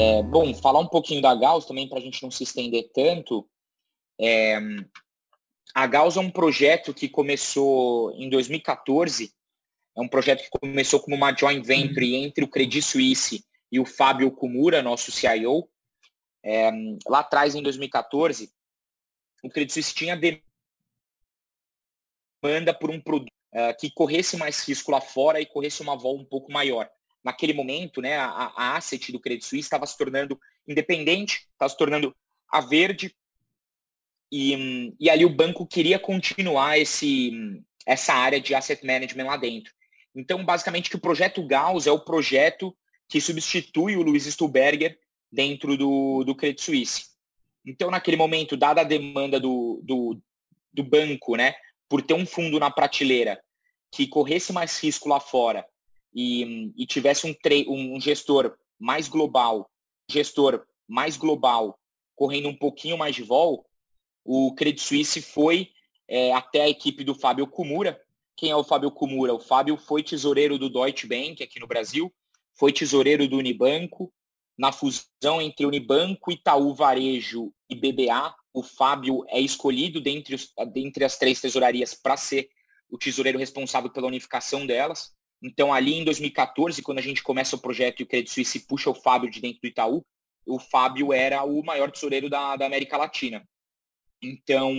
É, bom, falar um pouquinho da Gauss também para a gente não se estender tanto. É, a Gauss é um projeto que começou em 2014. É um projeto que começou como uma joint venture uhum. entre o Credit Suisse e o Fábio Kumura, nosso CIO. É, lá atrás, em 2014, o Credit Suisse tinha demanda por um produto uh, que corresse mais risco lá fora e corresse uma vol um pouco maior naquele momento, né, a, a asset do Credit Suisse estava se tornando independente, estava se tornando a verde, e, e ali o banco queria continuar esse, essa área de asset management lá dentro. Então, basicamente, que o projeto Gauss é o projeto que substitui o Luiz Stuberger dentro do, do Credit Suisse. Então, naquele momento, dada a demanda do, do, do banco, né, por ter um fundo na prateleira que corresse mais risco lá fora e, e tivesse um, um gestor mais global, gestor mais global, correndo um pouquinho mais de vol, o Credit Suisse foi é, até a equipe do Fábio Kumura. Quem é o Fábio Kumura? O Fábio foi tesoureiro do Deutsche Bank aqui no Brasil, foi tesoureiro do Unibanco. Na fusão entre Unibanco, Itaú Varejo e BBA, o Fábio é escolhido dentre, os, dentre as três tesourarias para ser o tesoureiro responsável pela unificação delas. Então, ali em 2014, quando a gente começa o projeto e o Credit Suisse puxa o Fábio de dentro do Itaú, o Fábio era o maior tesoureiro da, da América Latina. Então,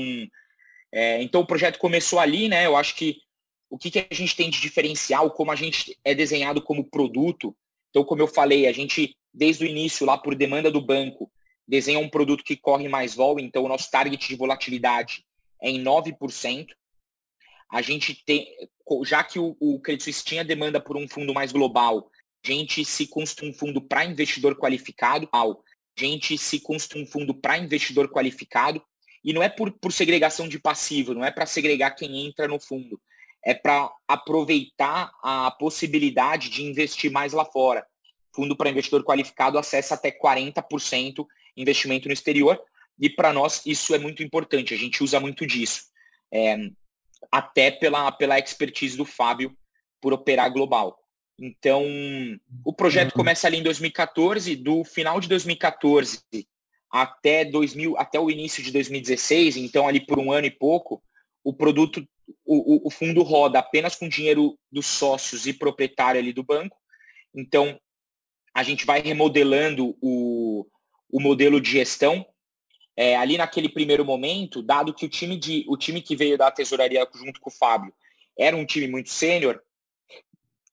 é, então, o projeto começou ali, né? Eu acho que o que, que a gente tem de diferencial, como a gente é desenhado como produto. Então, como eu falei, a gente, desde o início, lá por demanda do banco, desenha um produto que corre mais vol, então o nosso target de volatilidade é em 9% a gente tem, já que o, o Credit Suisse tinha demanda por um fundo mais global, a gente se construi um fundo para investidor qualificado, a gente se construi um fundo para investidor qualificado, e não é por, por segregação de passivo, não é para segregar quem entra no fundo, é para aproveitar a possibilidade de investir mais lá fora. Fundo para investidor qualificado acessa até 40% investimento no exterior, e para nós isso é muito importante, a gente usa muito disso. É, até pela, pela expertise do Fábio por operar global. Então, o projeto uhum. começa ali em 2014, do final de 2014 até 2000, até o início de 2016, então ali por um ano e pouco, o produto, o, o fundo roda apenas com dinheiro dos sócios e proprietário ali do banco. Então, a gente vai remodelando o, o modelo de gestão é, ali naquele primeiro momento, dado que o time, de, o time que veio da tesouraria junto com o Fábio era um time muito sênior,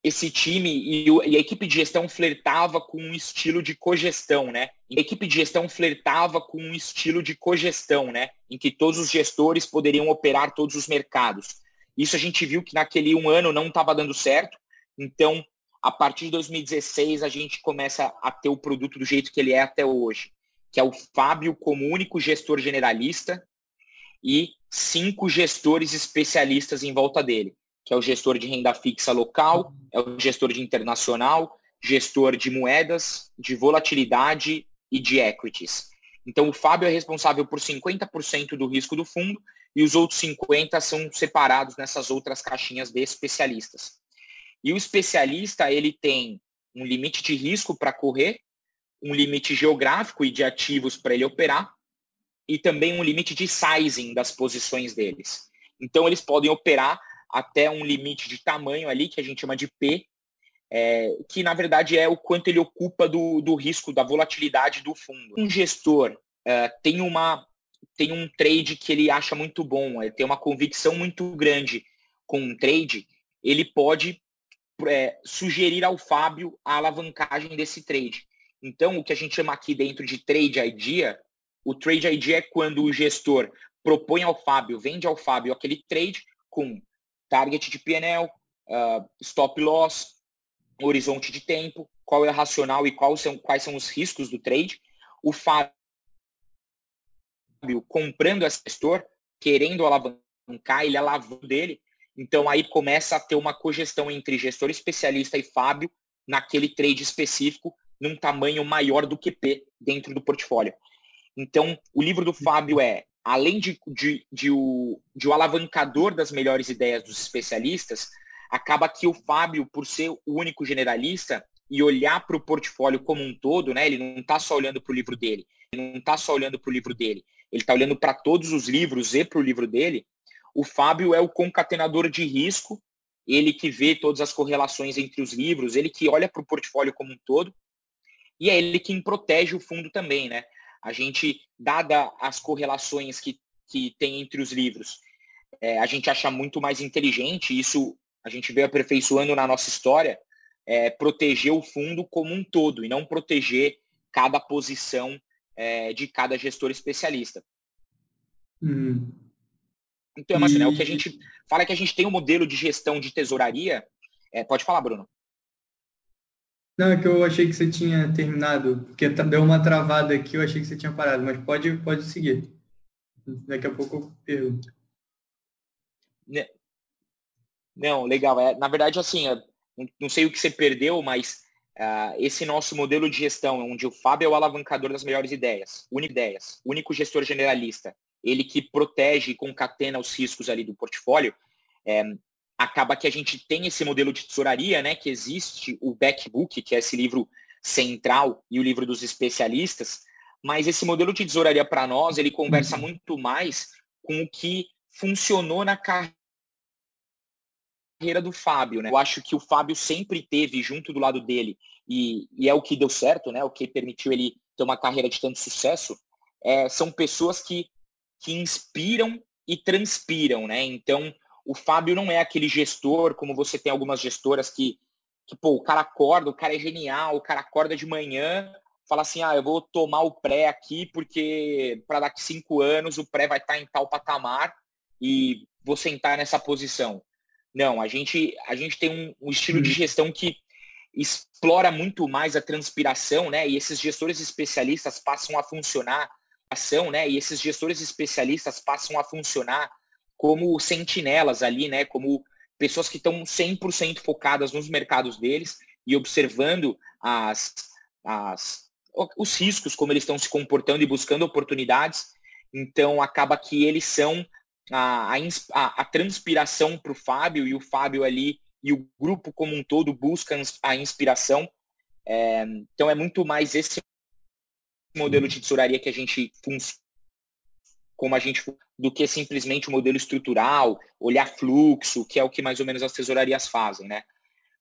esse time e, e, a equipe de gestão flertava com um estilo de cogestão, né? A equipe de gestão flertava com um estilo de cogestão, né? Em que todos os gestores poderiam operar todos os mercados. Isso a gente viu que naquele um ano não estava dando certo. Então, a partir de 2016, a gente começa a ter o produto do jeito que ele é até hoje que é o Fábio como único gestor generalista e cinco gestores especialistas em volta dele, que é o gestor de renda fixa local, é o gestor de internacional, gestor de moedas, de volatilidade e de equities. Então, o Fábio é responsável por 50% do risco do fundo e os outros 50% são separados nessas outras caixinhas de especialistas. E o especialista, ele tem um limite de risco para correr, um limite geográfico e de ativos para ele operar e também um limite de sizing das posições deles. Então, eles podem operar até um limite de tamanho ali, que a gente chama de P, é, que na verdade é o quanto ele ocupa do, do risco, da volatilidade do fundo. Um gestor é, tem, uma, tem um trade que ele acha muito bom, ele tem uma convicção muito grande com um trade, ele pode é, sugerir ao Fábio a alavancagem desse trade. Então, o que a gente chama aqui dentro de trade idea, o trade idea é quando o gestor propõe ao Fábio, vende ao Fábio aquele trade com target de PNL, uh, ah, stop loss, horizonte de tempo, qual é racional e quais são, quais são os riscos do trade. O Fábio comprando esse gestor, querendo alavancar, ele alavanca dele. Então aí começa a ter uma cogestão entre gestor especialista e Fábio naquele trade específico num tamanho maior do que P dentro do portfólio. Então, o livro do Fábio é além de, de, de, o, de o alavancador das melhores ideias dos especialistas, acaba que o Fábio, por ser o único generalista e olhar para o portfólio como um todo, né, ele não está só olhando para o livro dele, ele não está só olhando para o livro dele, ele está olhando para todos os livros e para o livro dele, o Fábio é o concatenador de risco, ele que vê todas as correlações entre os livros, ele que olha para o portfólio como um todo, e é ele quem protege o fundo também, né? A gente, dada as correlações que, que tem entre os livros, é, a gente acha muito mais inteligente, isso a gente veio aperfeiçoando na nossa história, é, proteger o fundo como um todo e não proteger cada posição é, de cada gestor especialista. Hum. Então, assim, né, o que a gente fala é que a gente tem um modelo de gestão de tesouraria. É, pode falar, Bruno. Não, é que eu achei que você tinha terminado, porque tá, deu uma travada aqui, eu achei que você tinha parado, mas pode, pode seguir. Daqui a pouco eu pergunto. Né, não, legal. É, na verdade, assim, não sei o que você perdeu, mas uh, esse nosso modelo de gestão, onde o Fábio é o alavancador das melhores ideias, único ideias, único gestor generalista, ele que protege e concatena os riscos ali do portfólio, é, acaba que a gente tem esse modelo de tesouraria, né, que existe o backbook, que é esse livro central e o livro dos especialistas, mas esse modelo de tesouraria para nós, ele conversa uhum. muito mais com o que funcionou na carreira do Fábio, né? Eu acho que o Fábio sempre teve junto do lado dele e, e é o que deu certo, né? O que permitiu ele ter uma carreira de tanto sucesso, é, são pessoas que, que inspiram e transpiram, né? Então, o Fábio não é aquele gestor, como você tem algumas gestoras que, que pô, o cara acorda, o cara é genial, o cara acorda de manhã, fala assim, ah, eu vou tomar o pré aqui porque para daqui cinco anos o pré vai estar tá em tal patamar e vou sentar nessa posição. Não, a gente, a gente tem um, um estilo de uhum. gestão que explora muito mais a transpiração, né? E esses gestores especialistas passam a funcionar ação, né? E esses gestores especialistas passam a funcionar como sentinelas ali, né? Como pessoas que estão 100% focadas nos mercados deles e observando as, as, os riscos, como eles estão se comportando e buscando oportunidades. Então, acaba que eles são a, a, a transpiração para o Fábio e o Fábio ali e o grupo como um todo busca a inspiração. É, então, é muito mais esse modelo de tesouraria que a gente funciona como a gente do que simplesmente o modelo estrutural, olhar fluxo, que é o que mais ou menos as tesourarias fazem, né?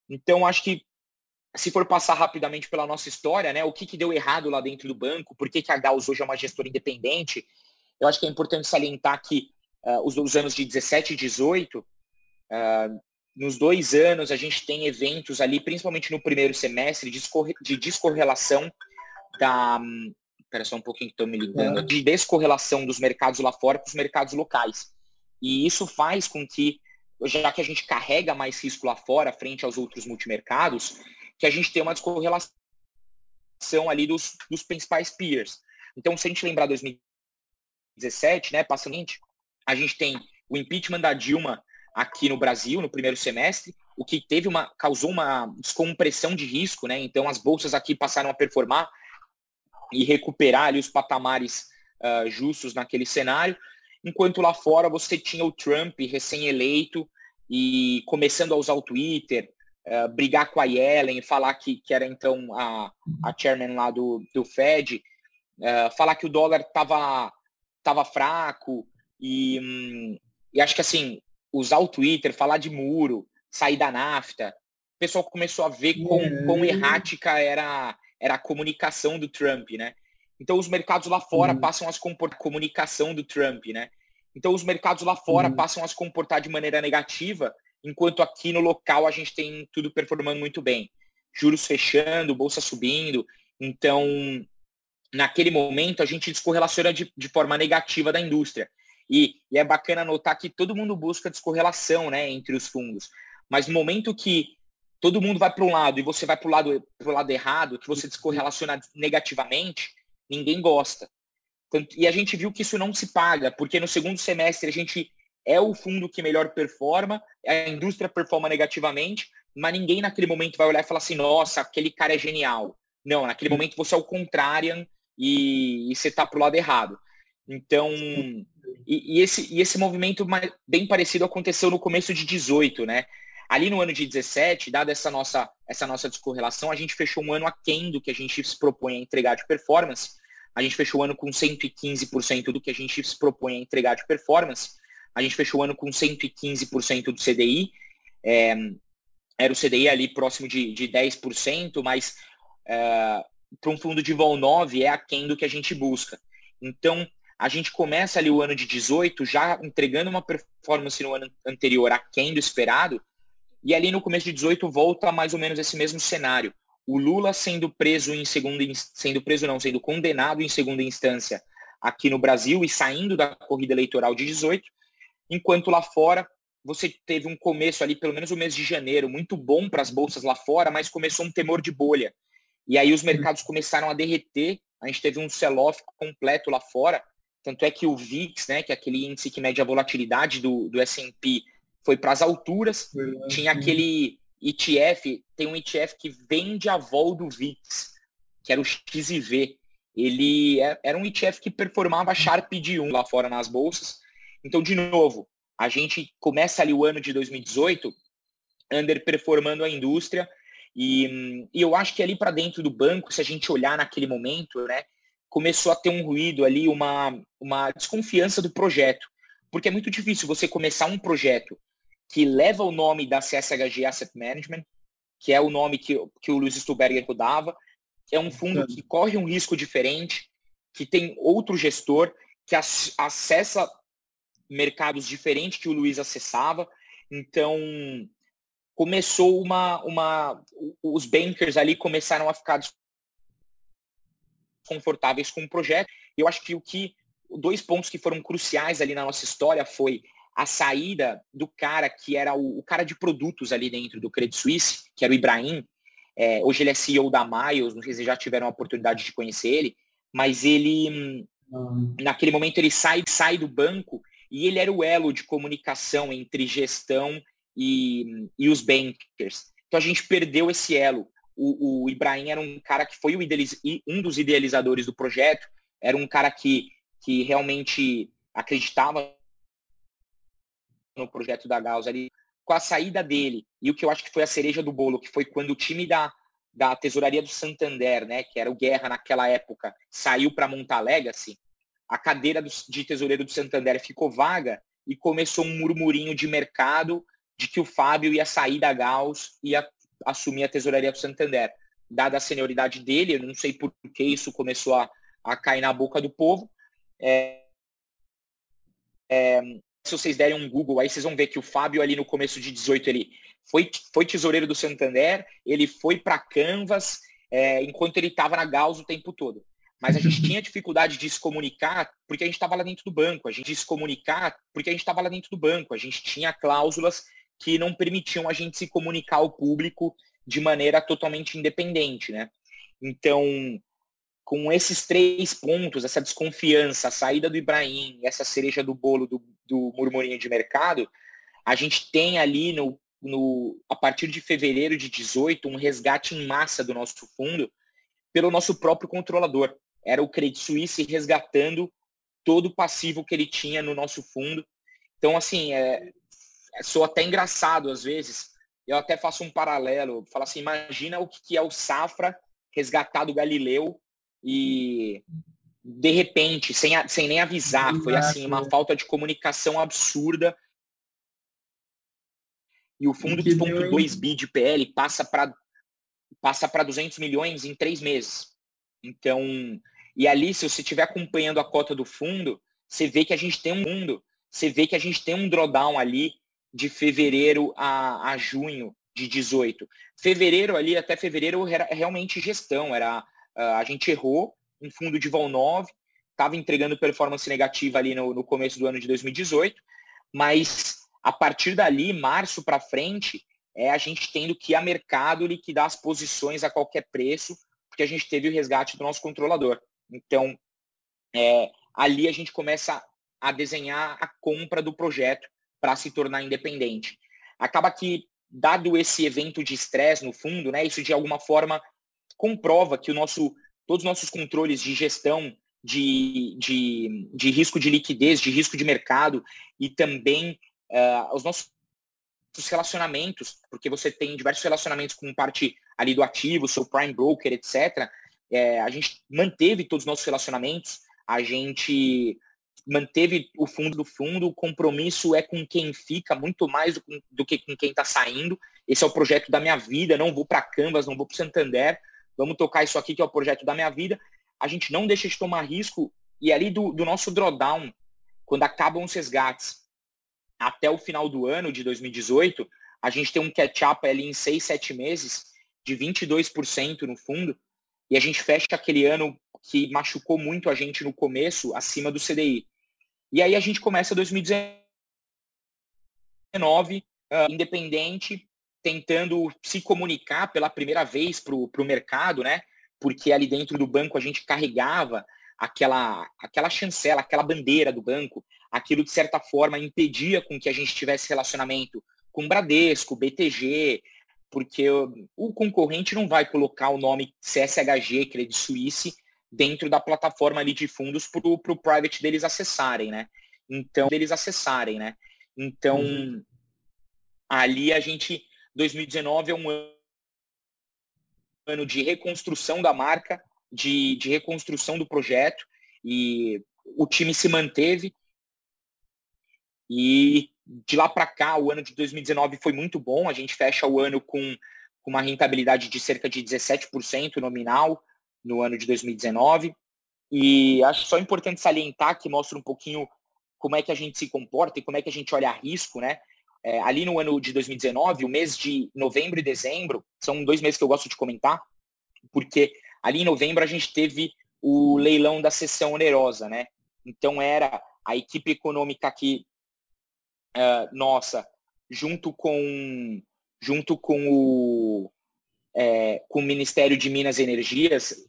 Então, acho que se for passar rapidamente pela nossa história, né, o que, que deu errado lá dentro do banco, por que, que a Gauss hoje é uma gestora independente, eu acho que é importante salientar que uh, os, os, anos de 17 e 18, uh, nos dois anos a gente tem eventos ali, principalmente no primeiro semestre, de, de descorrelação da, Espera só um pouquinho que estou me ligando. De descorrelação dos mercados lá fora com os mercados locais. E isso faz com que, já que a gente carrega mais risco lá fora, frente aos outros multimercados, que a gente tenha uma descorrelação ali dos, dos principais peers. Então, se a gente lembrar 2017, né, passando a gente tem o impeachment da Dilma aqui no Brasil no primeiro semestre, o que teve uma causou uma descompressão de risco, né? Então as bolsas aqui passaram a performar e recuperar ali os patamares uh, justos naquele cenário, enquanto lá fora você tinha o Trump recém-eleito e começando a usar o Twitter, uh, brigar com a Yellen, falar que, que era então a, a chairman lá do, do Fed, uh, falar que o dólar estava tava fraco e, um, e acho que assim, usar o Twitter, falar de muro, sair da NAFTA, o pessoal começou a ver quão, quão uhum. errática era era a comunicação do Trump, né? Então os mercados lá fora uhum. passam a se comportar comunicação do Trump, né? Então os mercados lá fora uhum. passam a se comportar de maneira negativa, enquanto aqui no local a gente tem tudo performando muito bem. Juros fechando, bolsa subindo. Então, naquele momento, a gente descorrelaciona de, de forma negativa da indústria. E, e, é bacana notar que todo mundo busca descorrelação né, entre os fundos. Mas no momento que todo mundo vai para um lado e você vai para o lado, pro lado errado, que você descorrelaciona negativamente, ninguém gosta. E a gente viu que isso não se paga, porque no segundo semestre a gente é o fundo que melhor performa, a indústria performa negativamente, mas ninguém naquele momento vai olhar e falar assim, nossa, aquele cara é genial. Não, naquele momento você é o contrário e, e você está para o lado errado. Então, E, e, esse, e esse movimento bem parecido aconteceu no começo de 18, né? Ali no ano de 17, dada essa nossa, essa nossa descorrelação, a gente fechou um ano aquém do que a gente se propõe a entregar de performance. A gente fechou o ano com 115% do que a gente se propõe a entregar de performance. A gente fechou o ano com 115% do CDI. É, era o CDI ali próximo de, de 10%, mas é, para um fundo de vol 9 é aquém do que a gente busca. Então, a gente começa ali o ano de 18 já entregando uma performance no ano anterior aquém do esperado, e ali no começo de 18 volta mais ou menos esse mesmo cenário. O Lula sendo preso em segunda sendo preso não, sendo condenado em segunda instância aqui no Brasil e saindo da corrida eleitoral de 18, enquanto lá fora você teve um começo ali, pelo menos o mês de janeiro, muito bom para as bolsas lá fora, mas começou um temor de bolha. E aí os mercados começaram a derreter, a gente teve um sell-off completo lá fora, tanto é que o VIX, né, que é aquele índice que mede a volatilidade do, do S&P, foi para as alturas. Tinha aquele ETF, tem um ETF que vende a vol do VIX, que era o XIV. Ele é, era um ETF que performava Sharp de 1 lá fora nas bolsas. Então, de novo, a gente começa ali o ano de 2018 underperformando a indústria e, e eu acho que ali para dentro do banco, se a gente olhar naquele momento, né, começou a ter um ruído ali, uma, uma desconfiança do projeto. Porque é muito difícil você começar um projeto que leva o nome da CSHG Asset Management, que é o nome que, que o Luiz Stuberger dava, é um fundo que corre um risco diferente, que tem outro gestor, que acessa mercados diferentes que o Luiz acessava. Então, começou uma, uma. Os bankers ali começaram a ficar confortáveis com o projeto. Eu acho que o que. Dois pontos que foram cruciais ali na nossa história foi a saída do cara que era o, o, cara de produtos ali dentro do Credit Suisse, que era o Ibrahim. É, hoje ele é CEO da Miles, não sei se já tiveram a oportunidade de conhecer ele, mas ele, uhum. naquele momento, ele sai, sai do banco e ele era o elo de comunicação entre gestão e, e os bankers. Então a gente perdeu esse elo. O, o Ibrahim era um cara que foi um dos idealizadores do projeto, era um cara que, que realmente acreditava no projeto da Gauss ali, com a saída dele, e o que eu acho que foi a cereja do bolo, que foi quando o time da, da Tesouraria do Santander, né, que era o Guerra naquela época, saiu para montar a Legacy, a cadeira do, de tesoureiro do Santander ficou vaga e começou um murmurinho de mercado de que o Fábio ia sair da Gauss e ia assumir a tesouraria do Santander. Dada a senioridade dele, eu não sei por que isso começou a, a cair na boca do povo. É, é, se vocês derem um Google, aí vocês vão ver que o Fábio ali no começo de 18 ele foi, foi tesoureiro do Santander, ele foi para Canvas, é, enquanto ele estava na Gauss o tempo todo. Mas a gente tinha dificuldade de se comunicar porque a gente estava lá dentro do banco. A gente se comunicar porque a gente estava lá dentro do banco. A gente tinha cláusulas que não permitiam a gente se comunicar ao público de maneira totalmente independente, né? Então, com esses três pontos, essa desconfiança, a saída do Ibrahim, essa cereja do bolo do, do murmurinho de mercado, a gente tem ali no, no, a partir de fevereiro de 18 um resgate em massa do nosso fundo pelo nosso próprio controlador. Era o Credit Suisse resgatando todo o passivo que ele tinha no nosso fundo. Então, assim, é, é sou até engraçado às vezes. Eu até faço um paralelo. Falo assim, imagina o que é o Safra resgatado Galileu e de repente, sem, sem nem avisar, foi assim, uma falta de comunicação absurda. E o fundo de ponto 2 bi de PL passa para passa para 200 milhões em três meses. Então, e ali, se você estiver acompanhando a cota do fundo, você vê que a gente tem um fundo, você vê que a gente tem um drawdown ali de fevereiro a, a junho de 18. Fevereiro ali, até fevereiro, era realmente gestão, era a gente errou um fundo de vol 9, estava entregando performance negativa ali no, no, começo do ano de 2018, mas a partir dali, março para frente, é a gente tendo que ir a mercado liquidar as posições a qualquer preço, porque a gente teve o resgate do nosso controlador. Então, é, ali a gente começa a desenhar a compra do projeto para se tornar independente. Acaba que, dado esse evento de estresse no fundo, né, isso de alguma forma comprova que o nosso, todos os nossos controles de gestão de, de, de risco de liquidez, de risco de mercado e também uh, os nossos relacionamentos, porque você tem diversos relacionamentos com parte ali do ativo, seu prime broker, etc. É, a gente manteve todos os nossos relacionamentos, a gente manteve o fundo do fundo, o compromisso é com quem fica muito mais do, do que com quem está saindo. Esse é o projeto da minha vida, não vou para Canvas, não vou para Santander, vamos tocar isso aqui que é o projeto da minha vida. A gente não deixa de tomar risco e ali do, do nosso drawdown, quando acabam os resgates até o final do ano de 2018, a gente tem um catch-up ali em seis, sete meses de 22% no fundo e a gente fecha aquele ano que machucou muito a gente no começo acima do CDI. E aí a gente começa 2019 uh, independente, tentando se comunicar pela primeira vez para o mercado, né? Porque ali dentro do banco a gente carregava aquela, aquela chancela, aquela bandeira do banco, aquilo de certa forma impedia com que a gente tivesse relacionamento com Bradesco, BTG, porque o concorrente não vai colocar o nome CSHG, Credit Suisse, dentro da plataforma ali de fundos para o private deles acessarem, né? Então, deles acessarem, né? Então, uhum. ali a gente 2019 é um ano de reconstrução da marca, de, de reconstrução do projeto, e o time se manteve. E de lá para cá, o ano de 2019 foi muito bom. A gente fecha o ano com, com uma rentabilidade de cerca de 17% nominal no ano de 2019. E acho só importante salientar que mostra um pouquinho como é que a gente se comporta e como é que a gente olha risco, né? É, ali no ano de 2019, o mês de novembro e dezembro, são dois meses que eu gosto de comentar, porque ali em novembro a gente teve o leilão da sessão onerosa, né? Então era a equipe econômica que, uh, nossa, junto com, junto com o, é, com o Ministério de Minas e Energias,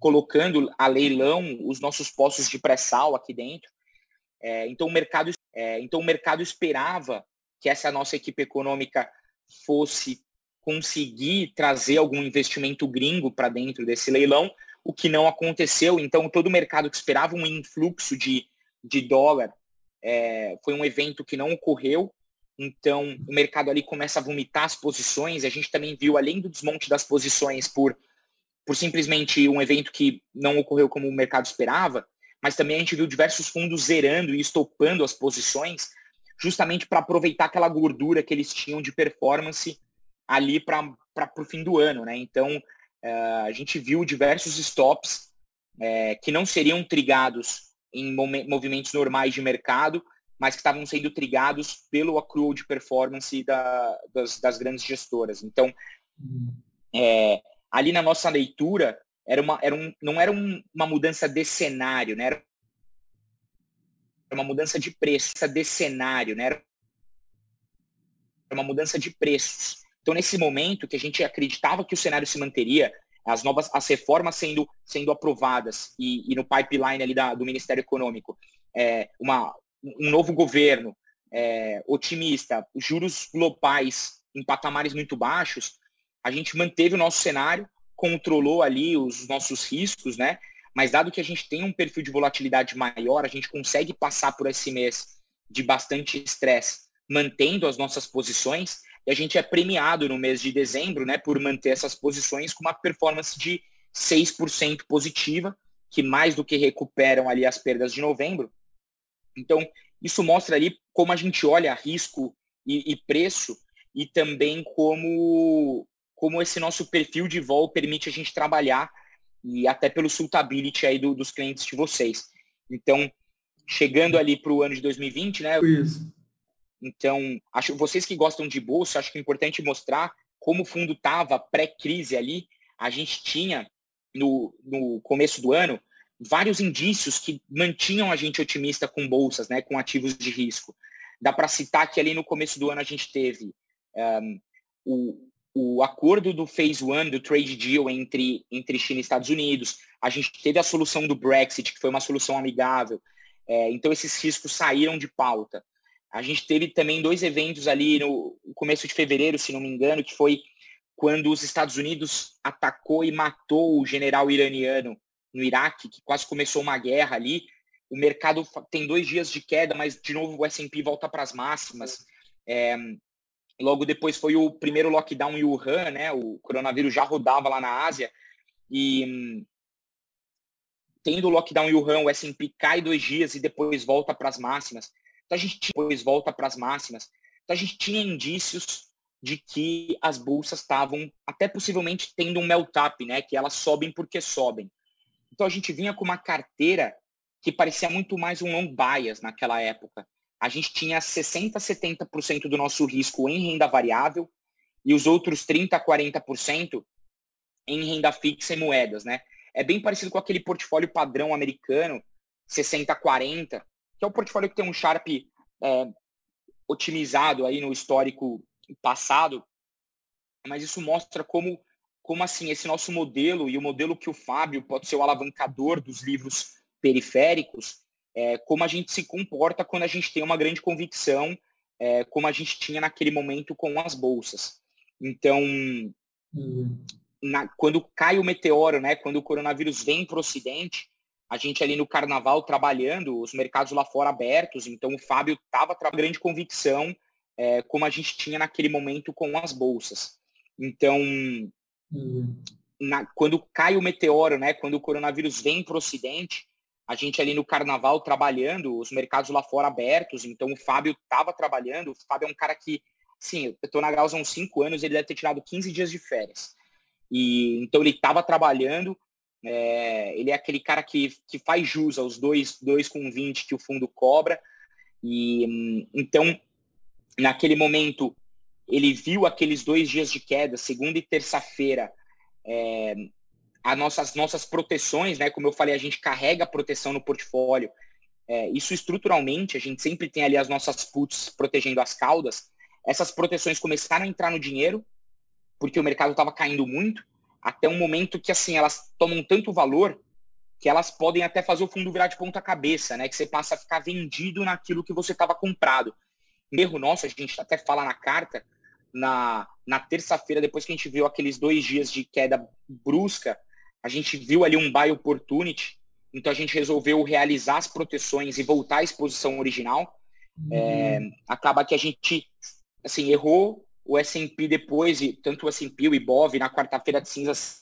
colocando a leilão os nossos postos de pré-sal aqui dentro. É, então, o mercado, é, então o mercado esperava que essa nossa equipe econômica fosse conseguir trazer algum investimento gringo para dentro desse leilão, o que não aconteceu. Então, todo o mercado que esperava um influxo de, de dólar é, foi um evento que não ocorreu. Então, o mercado ali começa a vomitar as posições. A gente também viu, além do desmonte das posições por, por simplesmente um evento que não ocorreu como o mercado esperava, mas também a gente viu diversos fundos zerando e estopando as posições justamente para aproveitar aquela gordura que eles tinham de performance ali para o fim do ano. Né? Então, é, a gente viu diversos stops é, que não seriam trigados em movimentos normais de mercado, mas que estavam sendo trigados pelo accrual de performance da, das, das, grandes gestoras. Então, é, ali na nossa leitura, era uma, era um, não era um, uma mudança de cenário, né? era uma mudança de preço, de cenário, né? Era uma mudança de preços. Então, nesse momento que a gente acreditava que o cenário se manteria, as novas, as reformas sendo, sendo aprovadas e, e no pipeline ali da, do Ministério Econômico, é, uma, um novo governo é, otimista, juros globais em patamares muito baixos, a gente manteve o nosso cenário, controlou ali os nossos riscos, né? Mas dado que a gente tem um perfil de volatilidade maior, a gente consegue passar por esse mês de bastante estresse, mantendo as nossas posições, e a gente é premiado no mês de dezembro, né, por manter essas posições com uma performance de 6% positiva, que mais do que recuperam ali as perdas de novembro. Então, isso mostra ali como a gente olha risco e, e preço e também como, como esse nosso perfil de vol permite a gente trabalhar e até pelo suitability aí do, dos clientes de vocês. Então, chegando ali para o ano de 2020, né? Isso. Então, acho vocês que gostam de bolsa, acho que é importante mostrar como o fundo estava pré-crise ali. A gente tinha no, no começo do ano vários indícios que mantinham a gente otimista com bolsas, né, com ativos de risco. Dá para citar que ali no começo do ano a gente teve um, o, o acordo do Phase One, do trade deal entre, entre China e Estados Unidos, a gente teve a solução do Brexit, que foi uma solução amigável. É, então, esses riscos saíram de pauta. A gente teve também dois eventos ali no começo de fevereiro, se não me engano, que foi quando os Estados Unidos atacou e matou o general iraniano no Iraque, que quase começou uma guerra ali. O mercado tem dois dias de queda, mas de novo o S&P volta para as máximas. É, logo depois foi o primeiro lockdown em Wuhan, né? O coronavírus já rodava lá na Ásia e tendo o lockdown em Wuhan, o S&P cai dois dias e depois volta para as máximas. Então a gente depois volta para as máximas. Então a gente tinha indícios de que as bolsas estavam até possivelmente tendo um melt-up, né? Que elas sobem porque sobem. Então a gente vinha com uma carteira que parecia muito mais um long bias naquela época. A gente tinha 60, 70% do nosso risco em renda variável e os outros 30, 40% em renda fixa e moedas, né? É bem parecido com aquele portfólio padrão americano, 60-40, que é o portfólio que tem um Sharp é, otimizado aí no histórico passado, mas isso mostra como, como assim esse nosso modelo e o modelo que o Fábio pode ser o alavancador dos livros periféricos, é, como a gente se comporta quando a gente tem uma grande convicção, é, como a gente tinha naquele momento com as bolsas. Então, uhum. na, quando cai o meteoro, né, quando o coronavírus vem para o Ocidente, a gente ali no carnaval trabalhando, os mercados lá fora abertos, então o Fábio estava com grande convicção, é, como a gente tinha naquele momento com as bolsas. Então, uhum. na, quando cai o meteoro, né, quando o coronavírus vem para o Ocidente, a gente ali no carnaval trabalhando, os mercados lá fora abertos, então o Fábio estava trabalhando, o Fábio é um cara que, sim, eu estou na Gauss há uns 5 anos, ele deve ter tirado 15 dias de férias. E então ele estava trabalhando, é, ele é aquele cara que, que faz jus aos 2 com 20 que o fundo cobra. E então, naquele momento, ele viu aqueles dois dias de queda, segunda e terça-feira, é, as nossas, nossas proteções, né? Como eu falei, a gente carrega a proteção no portfólio. É, isso estruturalmente, a gente sempre tem ali as nossas puts protegendo as caudas. Essas proteções começaram a entrar no dinheiro, porque o mercado estava caindo muito, até um momento que assim elas tomam tanto valor que elas podem até fazer o fundo virar de ponta cabeça, né? Que você passa a ficar vendido naquilo que você estava comprado. Erro nosso, a gente até fala na carta, na, na terça-feira, depois que a gente viu aqueles dois dias de queda brusca, a gente viu ali um buy opportunity, então a gente resolveu realizar as proteções e voltar à exposição original. Uhum. É, acaba que a gente assim errou o S&P depois, e tanto o S&P e o Ibov na quarta-feira de cinzas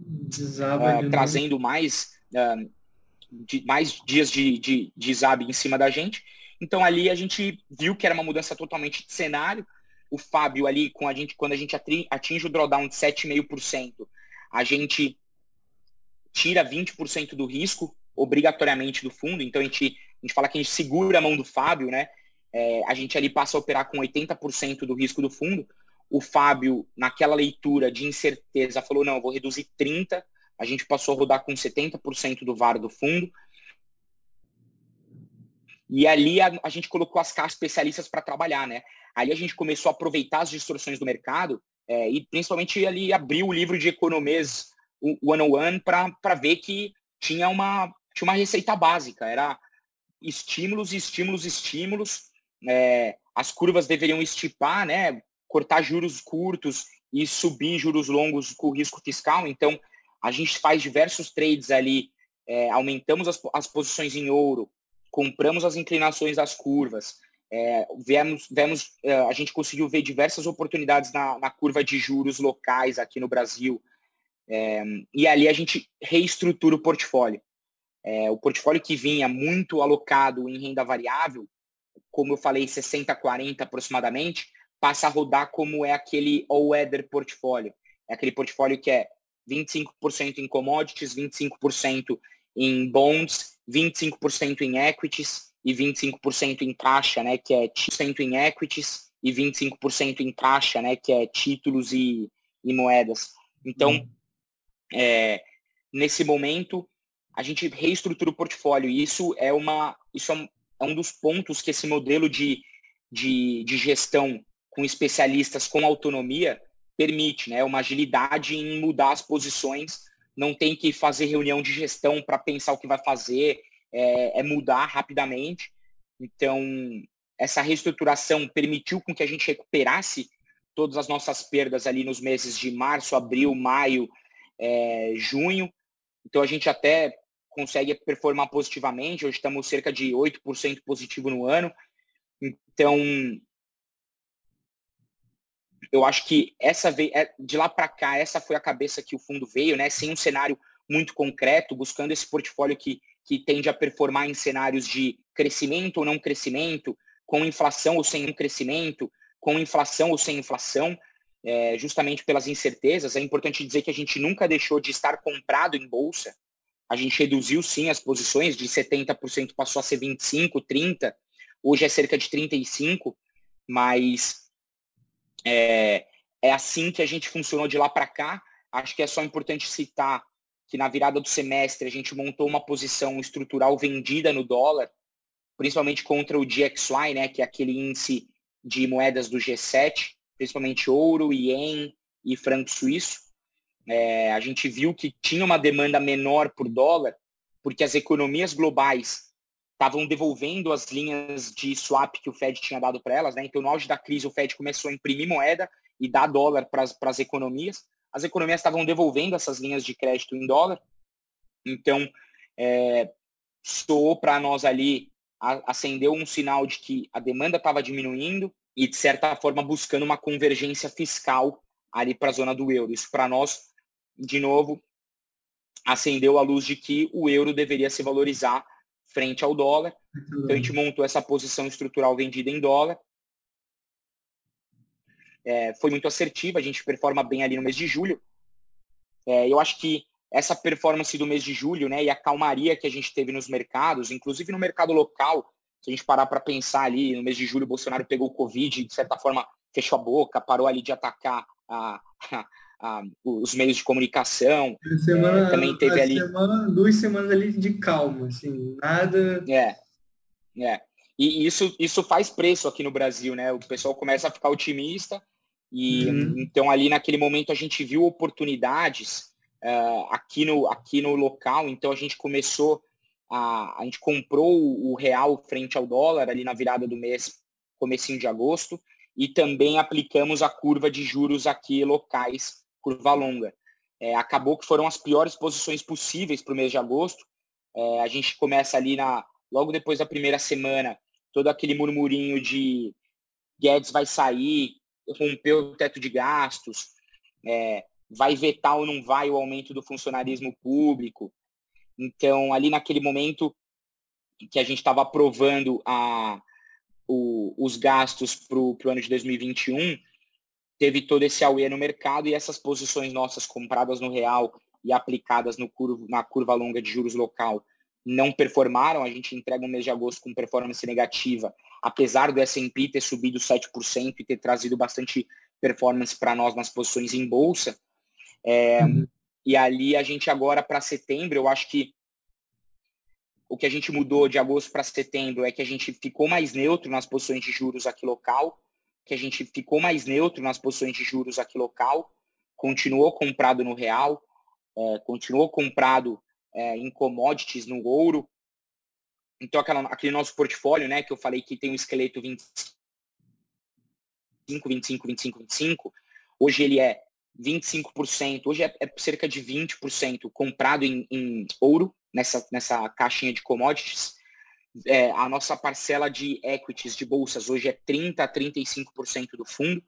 uh, trazendo mais, uh, de, mais dias de, de, de ZAB em cima da gente. Então ali a gente viu que era uma mudança totalmente de cenário. O Fábio ali, com a gente, quando a gente atinge o drawdown de 7,5%, a gente tira 20% do risco obrigatoriamente do fundo, então a gente, a gente fala que a gente segura a mão do Fábio, né? É, a gente ali passa a operar com 80% do risco do fundo. O Fábio, naquela leitura de incerteza, falou, não, vou reduzir 30%, a gente passou a rodar com 70% do VAR do fundo. E ali a, a gente colocou as caixas especialistas para trabalhar, né? Ali a gente começou a aproveitar as distorções do mercado é, e principalmente ali abriu o livro de economês one-on-one para ver que tinha uma, tinha uma receita básica, era estímulos, estímulos, estímulos, é, as curvas deveriam estipar, né, cortar juros curtos e subir juros longos com risco fiscal, então a gente faz diversos trades ali, é, aumentamos as, as posições em ouro, compramos as inclinações das curvas, é, vemos, vemos, é, a gente conseguiu ver diversas oportunidades na, na curva de juros locais aqui no Brasil. É, e ali a gente reestrutura o portfólio. É, o portfólio que vinha muito alocado em renda variável, como eu falei, 60-40 aproximadamente, passa a rodar como é aquele all-weather portfólio. É aquele portfólio que é 25% em commodities, 25% em bonds, 25% em equities, e 25% em caixa, né, que é 100% em equities e 25% em caixa, né, que é títulos e, e moedas. Então, uhum. é, nesse momento, a gente reestrutura o portfólio e isso é uma isso é um, é dos pontos que esse modelo de, de, de gestão com especialistas com autonomia permite, né, uma agilidade em mudar as posições, não tem que fazer reunião de gestão para pensar o que vai fazer, é, é mudar rapidamente. Então, essa reestruturação permitiu com que a gente recuperasse todas as nossas perdas ali nos meses de março, abril, maio, é, junho. Então a gente até consegue performar positivamente, hoje estamos cerca de 8% positivo no ano. Então, eu acho que essa é, de lá para cá, essa foi a cabeça que o fundo veio, né? Sem um cenário muito concreto, buscando esse portfólio que, que tende a performar em cenários de crescimento ou não crescimento, com inflação ou sem crescimento, com inflação ou sem inflação, é, justamente pelas incertezas. É importante dizer que a gente nunca deixou de estar comprado em bolsa. A gente reduziu sim as posições, de 70% passou a ser 25%, 30%, hoje é cerca de 35%, mas é, é assim que a gente funcionou de lá para cá. Acho que é só importante citar que na virada do semestre a gente montou uma posição estrutural vendida no dólar, principalmente contra o DXY, né, que é aquele índice de moedas do G7, principalmente ouro, ien e franco suíço. É, a gente viu que tinha uma demanda menor por dólar, porque as economias globais estavam devolvendo as linhas de swap que o Fed tinha dado para elas. Né? Então, no auge da crise, o Fed começou a imprimir moeda e dar dólar para as economias as economias estavam devolvendo essas linhas de crédito em dólar. Então, é, soou para nós ali, acendeu um sinal de que a demanda estava diminuindo e, de certa forma, buscando uma convergência fiscal ali para a zona do euro. Isso para nós, de novo, acendeu a luz de que o euro deveria se valorizar frente ao dólar. Então, a gente montou essa posição estrutural vendida em dólar é, foi muito assertiva, a gente performa bem ali no mês de julho. É, eu acho que essa performance do mês de julho, né, e a calmaria que a gente teve nos mercados, inclusive no mercado local, se a gente parar para pensar ali, no mês de julho o Bolsonaro pegou o Covid, de certa forma fechou a boca, parou ali de atacar a, a, a, os meios de comunicação. Semana, é, também teve ali semana, duas semanas ali de calma, assim, nada. É, é. E isso, isso faz preço aqui no Brasil, né? O pessoal começa a ficar otimista e uhum. então ali naquele momento a gente viu oportunidades uh, aqui, no, aqui no local, então a gente começou a, a gente comprou o, real frente ao dólar ali na virada do mês, comecinho de agosto, e também aplicamos a curva de juros aqui locais, curva longa. É, acabou que foram as piores posições possíveis para o mês de agosto. É, a gente começa ali na logo depois da primeira semana, todo aquele murmurinho de Guedes vai sair, rompeu o teto de gastos, é, vai vetar ou não vai o aumento do funcionarismo público. Então, ali naquele momento que a gente estava aprovando a, o, os gastos para o ano de 2021, teve todo esse AUE no mercado e essas posições nossas compradas no real e aplicadas no curva, na curva longa de juros local não performaram. A gente entrega um mês de agosto com performance negativa apesar do S&P ter subido 7% e ter trazido bastante performance para nós nas posições em bolsa. É, uhum. E ali a gente agora para setembro, eu acho que o que a gente mudou de agosto para setembro é que a gente ficou mais neutro nas posições de juros aqui local, que a gente ficou mais neutro nas posições de juros aqui local, continuou comprado no real, é, continuou comprado é, em commodities, no ouro, então, aquela, aquele nosso portfólio, né, que eu falei que tem um esqueleto 25, 25, 25, 25, hoje ele é 25%, hoje é, é cerca de 20% comprado em, em, ouro, nessa, nessa caixinha de commodities. É, a nossa parcela de equities, de bolsas, hoje é 30% a 35% do fundo.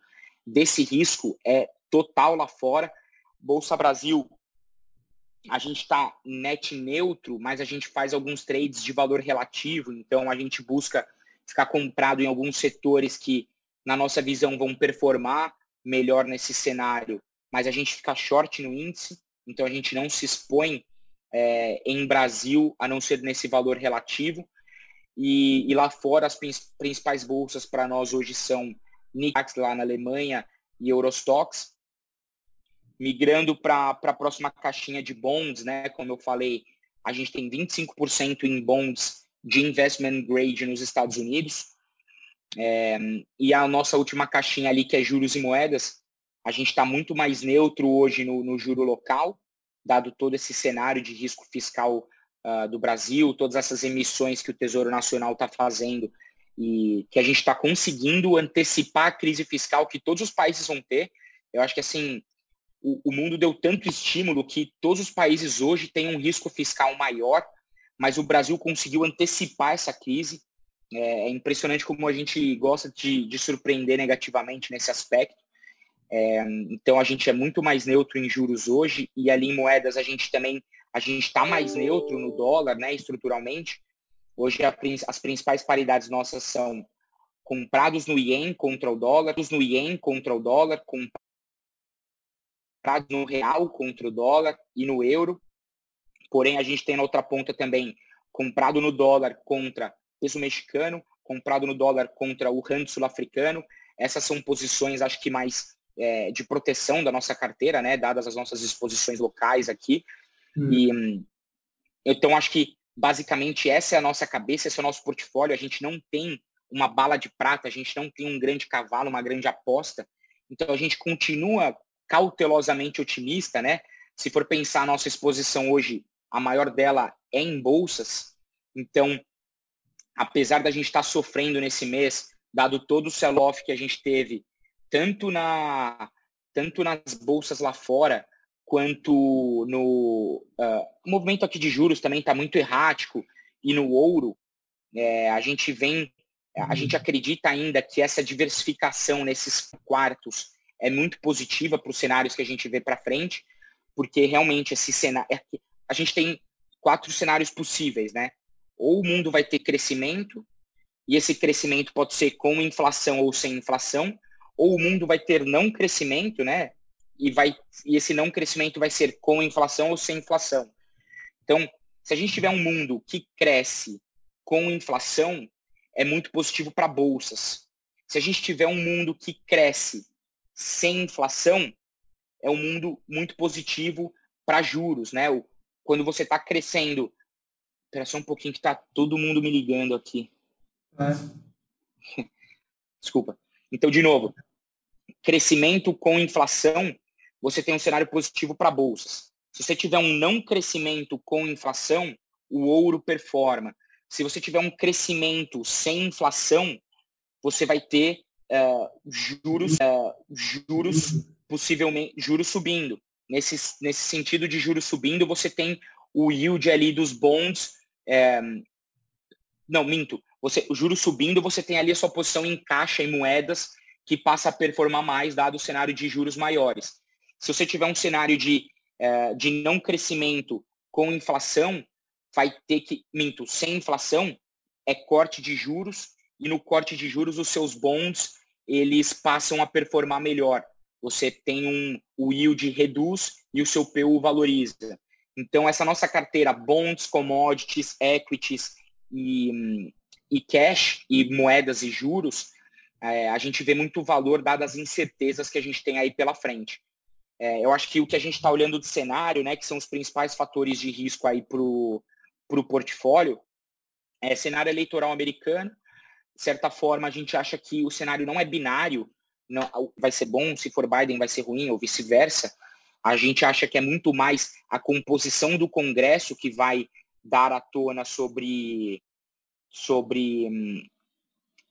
Desse risco é total lá fora. Bolsa Brasil a gente está net neutro, mas a gente faz alguns trades de valor relativo, então a gente busca ficar comprado em alguns setores que, na nossa visão, vão performar melhor nesse cenário, mas a gente fica short no índice, então a gente não se expõe é, em Brasil a não ser nesse valor relativo. E, e lá fora, as principais bolsas para nós hoje são Nikkei lá na Alemanha e Eurostox, migrando para a próxima caixinha de bonds, né? Como eu falei, a gente tem 25% em bonds de investment grade nos Estados Unidos. É, e a nossa última caixinha ali, que é juros e moedas, a gente está muito mais neutro hoje no, no, juro local, dado todo esse cenário de risco fiscal uh, do Brasil, todas essas emissões que o Tesouro Nacional está fazendo e que a gente está conseguindo antecipar a crise fiscal que todos os países vão ter. Eu acho que assim, o, o mundo deu tanto estímulo que todos os países hoje têm um risco fiscal maior, mas o Brasil conseguiu antecipar essa crise. É, é impressionante como a gente gosta de, de surpreender negativamente nesse aspecto. É, então a gente é muito mais neutro em juros hoje e ali em moedas a gente também a gente está mais neutro no dólar, né, estruturalmente. Hoje a, as principais paridades nossas são comprados no ien contra o dólar, no ien contra o dólar, comprados no real contra o dólar e no euro. Porém, a gente tem na outra ponta também comprado no dólar contra peso mexicano, comprado no dólar contra o rand sul-africano. Essas são posições, acho que mais é, de proteção da nossa carteira, né, dadas as nossas exposições locais aqui. Hum. E então acho que basicamente essa é a nossa cabeça, esse é o nosso portfólio. A gente não tem uma bala de prata, a gente não tem um grande cavalo, uma grande aposta. Então a gente continua cautelosamente otimista, né? Se for pensar a nossa exposição hoje, a maior dela é em bolsas. Então, apesar da gente estar tá sofrendo nesse mês, dado todo o sell-off que a gente teve, tanto na tanto nas bolsas lá fora, quanto no uh, o movimento aqui de juros também está muito errático e no ouro é, a gente vem a uhum. gente acredita ainda que essa diversificação nesses quartos é muito positiva para os cenários que a gente vê para frente, porque realmente esse cenário é a gente tem quatro cenários possíveis, né? Ou o mundo vai ter crescimento e esse crescimento pode ser com inflação ou sem inflação, ou o mundo vai ter não crescimento, né? e, vai, e esse não crescimento vai ser com inflação ou sem inflação. Então, se a gente tiver um mundo que cresce com inflação, é muito positivo para bolsas. Se a gente tiver um mundo que cresce sem inflação, é um mundo muito positivo para juros, né? Quando você está crescendo. Espera só um pouquinho que está todo mundo me ligando aqui. É. Desculpa. Então, de novo, crescimento com inflação você tem um cenário positivo para bolsas. Se você tiver um não crescimento com inflação, o ouro performa. Se você tiver um crescimento sem inflação, você vai ter juros, uh, juros possivelmente juros subindo. Nesse, nesse sentido de juros subindo, você tem o yield ali dos bonds. É, não, minto. Você, o juros subindo, você tem ali a sua posição em caixa em moedas que passa a performar mais dado o cenário de juros maiores. Se você tiver um cenário de, é, de não crescimento com inflação, vai ter que, minto, sem inflação, é corte de juros, e no corte de juros os seus bonds, eles passam a performar melhor. Você tem um, o yield reduz e o seu PU valoriza. Então, essa nossa carteira, bonds, commodities, equities e, e cash, e moedas e juros, é, a gente vê muito valor dadas as incertezas que a gente tem aí pela frente. É, eu acho que o que a gente está olhando do cenário, né, que são os principais fatores de risco aí para o portfólio, é cenário eleitoral americano. Certa forma, a gente acha que o cenário não é binário, não, vai ser bom, se for Biden vai ser ruim, ou vice-versa. A gente acha que é muito mais a composição do Congresso que vai dar à tona sobre, sobre,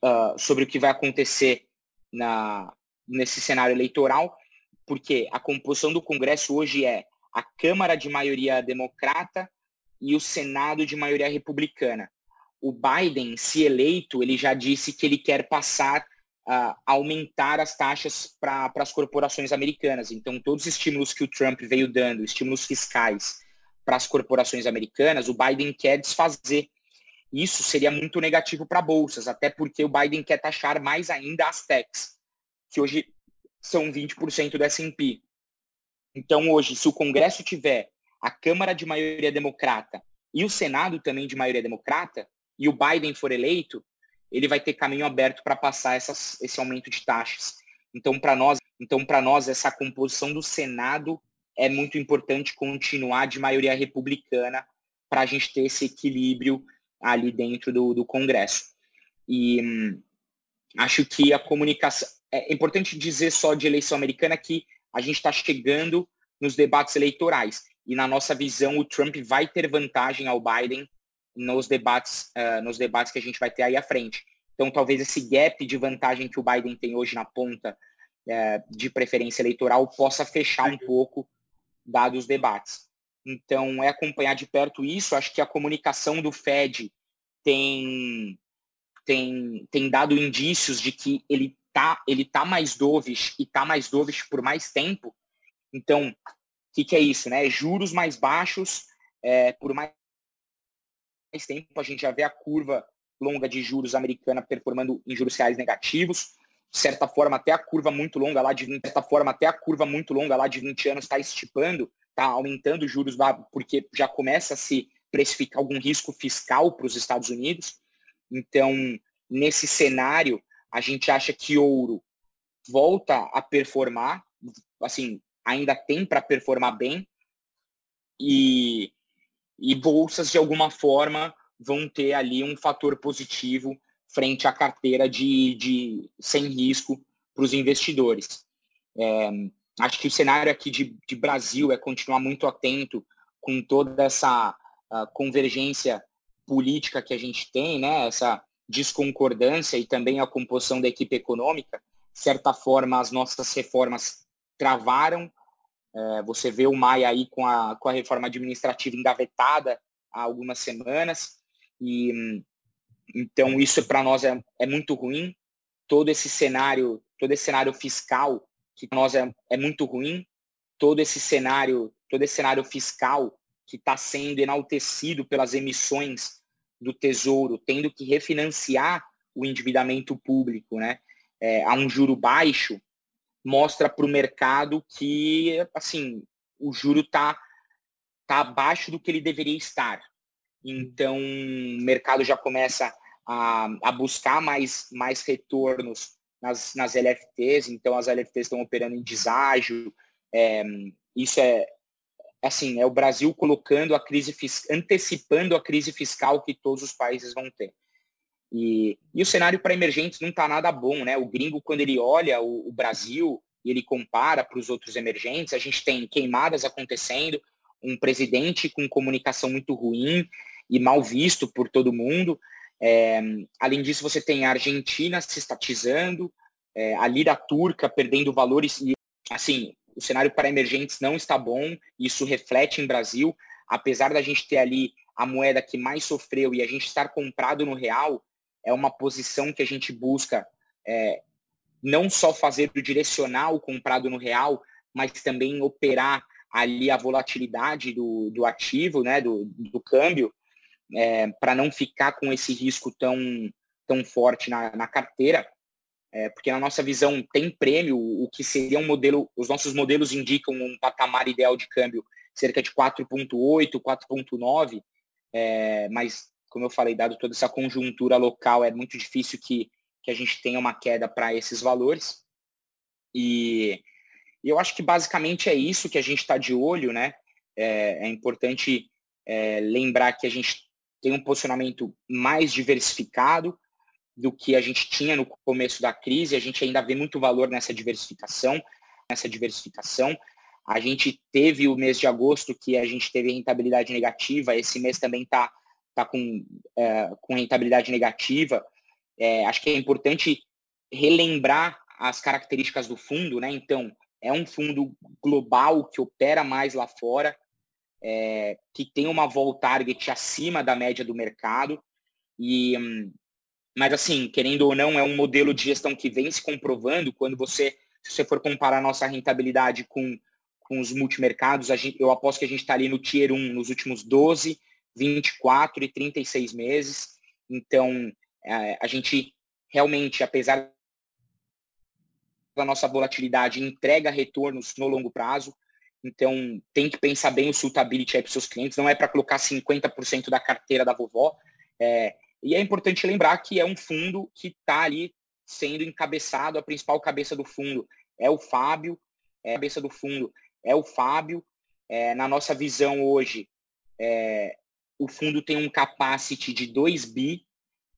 uh, sobre o que vai acontecer na, nesse cenário eleitoral porque a composição do Congresso hoje é a Câmara de maioria democrata e o Senado de maioria republicana. O Biden, se eleito, ele já disse que ele quer passar a aumentar as taxas para as corporações americanas. Então, todos os estímulos que o Trump veio dando, estímulos fiscais para as corporações americanas, o Biden quer desfazer. Isso seria muito negativo para bolsas, até porque o Biden quer taxar mais ainda as techs, que hoje são 20% do S&P. Então, hoje, se o Congresso tiver a Câmara de maioria democrata e o Senado também de maioria democrata, e o Biden for eleito, ele vai ter caminho aberto para passar essas, esse aumento de taxas. Então, para nós, então, para nós, essa composição do Senado é muito importante continuar de maioria republicana para a gente ter esse equilíbrio ali dentro do, do Congresso. E hum, acho que a comunicação, é importante dizer só de eleição americana que a gente está chegando nos debates eleitorais. E na nossa visão, o Trump vai ter vantagem ao Biden nos debates, uh, nos debates que a gente vai ter aí à frente. Então, talvez esse gap de vantagem que o Biden tem hoje na ponta é, de preferência eleitoral, possa fechar um pouco dados os debates. Então, é acompanhar de perto isso. Acho que a comunicação do Fed tem, tem, tem dado indícios de que ele tá, ele tá mais dovish e tá mais dovish por mais tempo. Então, o que, que é isso? Né? Juros mais baixos é, por mais tempo. A gente já vê a curva longa de juros americana performando em juros reais negativos. De certa forma, até a curva muito longa lá de 20, de certa forma, até a curva muito longa lá de 20 anos está estipando, está aumentando os juros lá, porque já começa a se precificar algum risco fiscal para os Estados Unidos. Então, nesse cenário, a gente acha que ouro volta a performar, assim, ainda tem para performar bem, e, e bolsas, de alguma forma, vão ter ali um fator positivo frente à carteira de, de sem risco para os investidores. É, acho que o cenário aqui de, de, Brasil é continuar muito atento com toda essa convergência política que a gente tem, né? essa desconcordância e também a composição da equipe econômica. De certa forma, as nossas reformas travaram. É, você vê o Maia aí com a, com a reforma administrativa engavetada há algumas semanas. E então isso para nós é, é muito ruim. Todo esse cenário, todo esse cenário fiscal que para nós é, é muito ruim. Todo esse cenário, todo esse cenário fiscal que está sendo enaltecido pelas emissões do Tesouro, tendo que refinanciar o endividamento público, né, é, a um juro baixo, mostra para o mercado que, assim, o juro está tá abaixo do que ele deveria estar. Então, o mercado já começa a, a buscar mais, mais retornos nas, nas LFTs, então as LFTs estão operando em deságio. É, isso é, assim, é o Brasil colocando a crise, antecipando a crise fiscal que todos os países vão ter. E, e o cenário para emergentes não está nada bom, né? O gringo, quando ele olha o, o Brasil e ele compara para os outros emergentes, a gente tem queimadas acontecendo, um presidente com comunicação muito ruim, e mal visto por todo mundo. É, além disso, você tem a Argentina se estatizando, é, a lira turca perdendo valores e, assim, o cenário para emergentes não está bom, isso reflete em Brasil, apesar da gente ter ali a moeda que mais sofreu e a gente estar comprado no real, é uma posição que a gente busca é, não só fazer o direcional comprado no real, mas também operar ali a volatilidade do, do ativo, né, do, do câmbio, é, para não ficar com esse risco tão, tão forte na, na carteira, é, porque na nossa visão tem prêmio, o que seria um modelo, os nossos modelos indicam um patamar ideal de câmbio cerca de 4.8, 4.9, é, mas como eu falei, dado toda essa conjuntura local, é muito difícil que, que a gente tenha uma queda para esses valores. E, eu acho que basicamente é isso que a gente está de olho, né? É, é importante é, lembrar que a gente tem um posicionamento mais diversificado do que a gente tinha no começo da crise. A gente ainda vê muito valor nessa diversificação, nessa diversificação. A gente teve o mês de agosto que a gente teve rentabilidade negativa. Esse mês também está tá com, é, com rentabilidade negativa. É, acho que é importante relembrar as características do fundo, né? Então, é um fundo global que opera mais lá fora, é, que tem uma vol target acima da média do mercado. E, mas assim, querendo ou não, é um modelo de gestão que vem se comprovando quando você, se você for comparar a nossa rentabilidade com, com os multimercados, gente, eu aposto que a gente está ali no Tier 1 nos últimos 12, 24 e 36 meses. Então, é, a gente realmente, apesar da nossa volatilidade, entrega retornos no longo prazo. Então, tem que pensar bem o suitability para os seus clientes. Não é para colocar 50% da carteira da vovó. É, e é importante lembrar que é um fundo que está ali sendo encabeçado, a principal cabeça do fundo é o Fábio, é a cabeça do fundo é o Fábio. É, na nossa visão hoje, é, o fundo tem um capacity de 2 bi.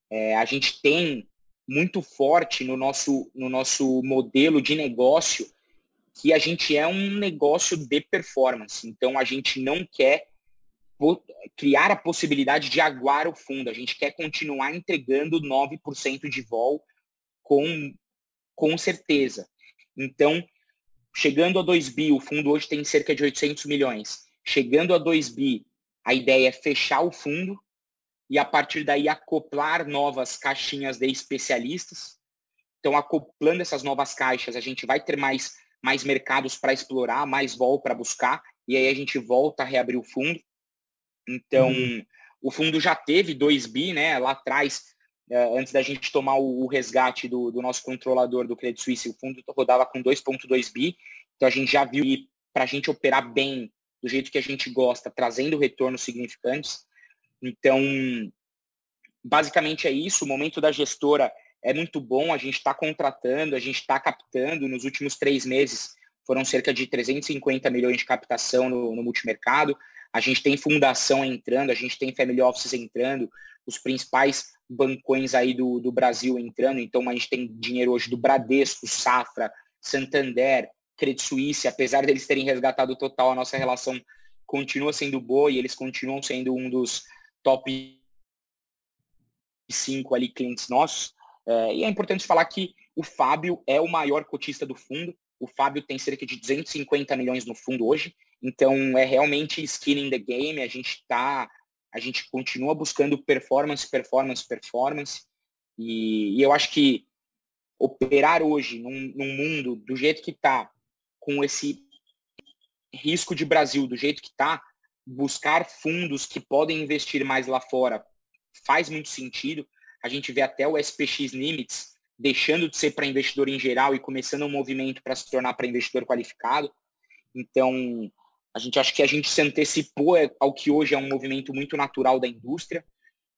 É, a gente tem muito forte no nosso, no nosso modelo de negócio que a gente é um negócio de performance. Então, a gente não quer criar a possibilidade de aguar o fundo. A gente quer continuar entregando 9% de vol com, com certeza. Então, chegando a 2 bi, o fundo hoje tem cerca de 800 milhões. Chegando a 2 bi, a ideia é fechar o fundo e a partir daí acoplar novas caixinhas de especialistas. Então, acoplando essas novas caixas, a gente vai ter mais, mais mercados para explorar, mais vol para buscar, e aí a gente volta a reabrir o fundo. Então, uhum. o fundo já teve 2 bi, né? Lá atrás, eh, antes da gente tomar o, resgate do, do, nosso controlador do Credit Suisse, o fundo rodava com 2,2 bi. Então, a gente já viu para a gente operar bem, do jeito que a gente gosta, trazendo retornos significantes. Então, basicamente é isso. O momento da gestora é muito bom. A gente está contratando, a gente está captando. Nos últimos três meses foram cerca de 350 milhões de captação no, no multimercado. A gente tem fundação entrando, a gente tem family offices entrando, os principais bancões aí do, do Brasil entrando. Então, a gente tem dinheiro hoje do Bradesco, Safra, Santander, Credit Suisse, apesar deles terem resgatado total, a nossa relação continua sendo boa e eles continuam sendo um dos top 5 ali clientes nossos. É, e é importante falar que o Fábio é o maior cotista do fundo. O Fábio tem cerca de 250 milhões no fundo hoje. Então é realmente skin in the game. A gente tá, a gente continua buscando performance, performance, performance. E, e eu acho que operar hoje num, num mundo do jeito que está, com esse risco de Brasil do jeito que está, buscar fundos que podem investir mais lá fora faz muito sentido. A gente vê até o SPX Limits deixando de ser para investidor em geral e começando um movimento para se tornar para investidor qualificado. Então, a gente acha que a gente se antecipou ao que hoje é um movimento muito natural da indústria,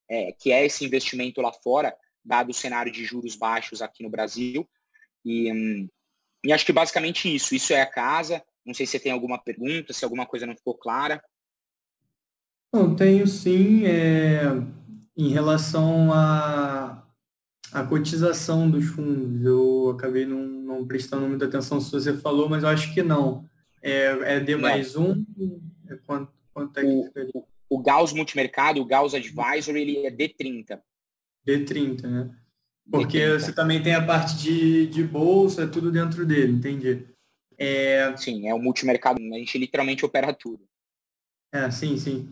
é, que é esse investimento lá fora, dado o cenário de juros baixos aqui no Brasil. E, hum, e acho que basicamente isso. Isso é a casa. Não sei se você tem alguma pergunta, se alguma coisa não ficou clara. Não, tenho sim. É, em relação à a, a, cotização dos fundos, eu acabei não, não, prestando muita atenção se você falou, mas eu acho que não. É, é D mais um? É quanto, quanto é que o, ficaria? O, o Gauss Multimercado, o Gauss Advisory, ele é D30. D30, né? Porque D30. você também tem a parte de, de bolsa, é tudo dentro dele, entendi. É... Sim, é o multimercado, a gente literalmente opera tudo. É, sim, sim.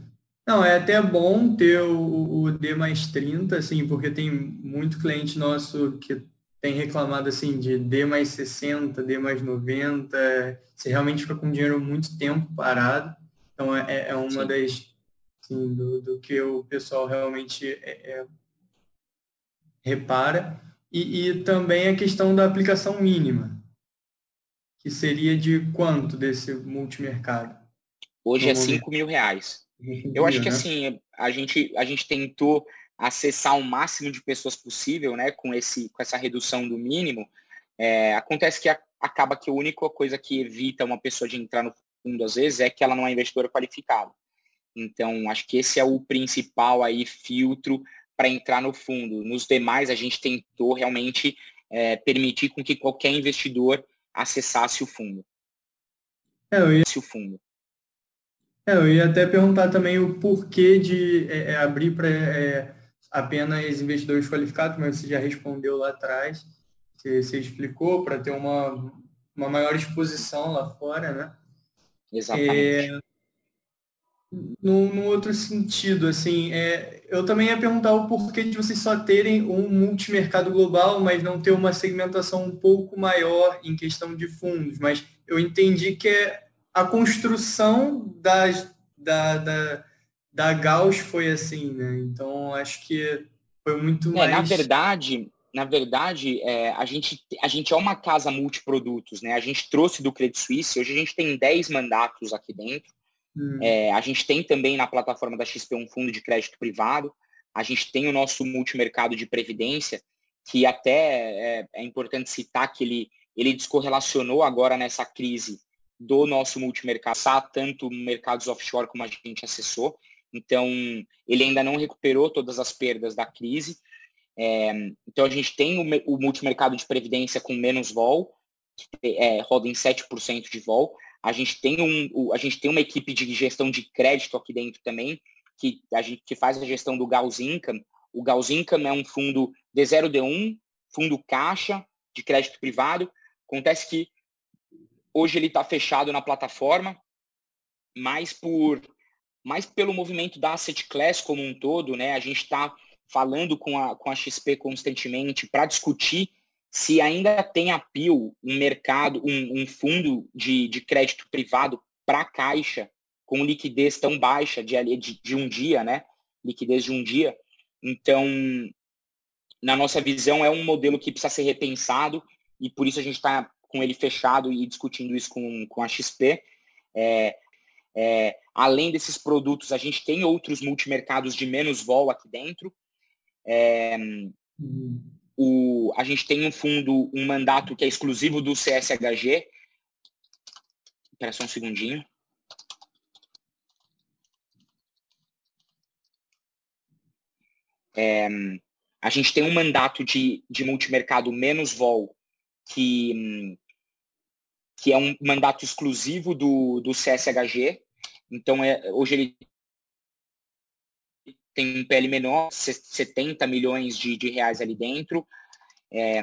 Não, é até bom ter o, o D mais 30, assim, porque tem muito cliente nosso que tem reclamado assim de D mais 60, D mais 90, você realmente fica com dinheiro muito tempo parado. Então é, é uma Sim. das assim, do, do, que o pessoal realmente é, é, repara. E, e também a questão da aplicação mínima, que seria de quanto desse multimercado? Hoje é 5 mil reais. Eu acho que né? assim, a gente, a gente tentou acessar o máximo de pessoas possível, né, com, esse, com essa redução do mínimo. É, acontece que a, acaba que a única coisa que evita uma pessoa de entrar no fundo, às vezes, é que ela não é investidora qualificada. Então, acho que esse é o principal aí filtro para entrar no fundo. Nos demais, a gente tentou realmente é, permitir com que qualquer investidor acessasse o fundo. É, eu ia... o fundo. É, eu ia até perguntar também o porquê de é, é abrir para é, apenas investidores qualificados, mas você já respondeu lá atrás. Você, você explicou para ter uma, uma maior exposição lá fora, né? Exatamente. No, no, outro sentido, assim, é, eu também ia perguntar o porquê de vocês só terem um multimercado global, mas não ter uma segmentação um pouco maior em questão de fundos. Mas eu entendi que é a construção das, da, da, da Gauss foi assim, né? Então acho que foi muito é, mais. Na verdade, na verdade, é, a, gente, a gente é uma casa multiprodutos, né? A gente trouxe do Credit Suisse, hoje a gente tem 10 mandatos aqui dentro. Hum. É, a gente tem também na plataforma da XP um fundo de crédito privado. A gente tem o nosso multimercado de previdência, que até é, é importante citar que ele, ele descorrelacionou agora nessa crise do nosso multimercado, tanto mercados offshore como a gente acessou. Então, ele ainda não recuperou todas as perdas da crise. É, então, a gente tem o, o, multimercado de previdência com menos vol, que é, roda em 7% de vol. A gente, tem um, a gente tem uma equipe de gestão de crédito aqui dentro também, que, a gente, que faz a gestão do Gauss Income. O Gauss Income é um fundo D0D1, fundo caixa de crédito privado. Acontece que hoje ele está fechado na plataforma, mais por mais pelo movimento da asset class como um todo, né? A gente está falando com a, com a XP constantemente para discutir se ainda tem apio um mercado, um, um fundo de, de crédito privado para a caixa com liquidez tão baixa de, de, de um dia, né? Liquidez de um dia. Então, na nossa visão, é um modelo que precisa ser repensado e por isso a gente está com ele fechado e discutindo isso com, com a XP. É, é, além desses produtos, a gente tem outros multimercados de menos vol aqui dentro. É, o, a gente tem um fundo, um mandato que é exclusivo do CSHG. Espera só um segundinho. É, a gente tem um mandato de, de multimercado menos vol, que, que é um mandato exclusivo do, do CSHG. Então, é, hoje ele tem um PL menor, 70 milhões de, de reais ali dentro. É,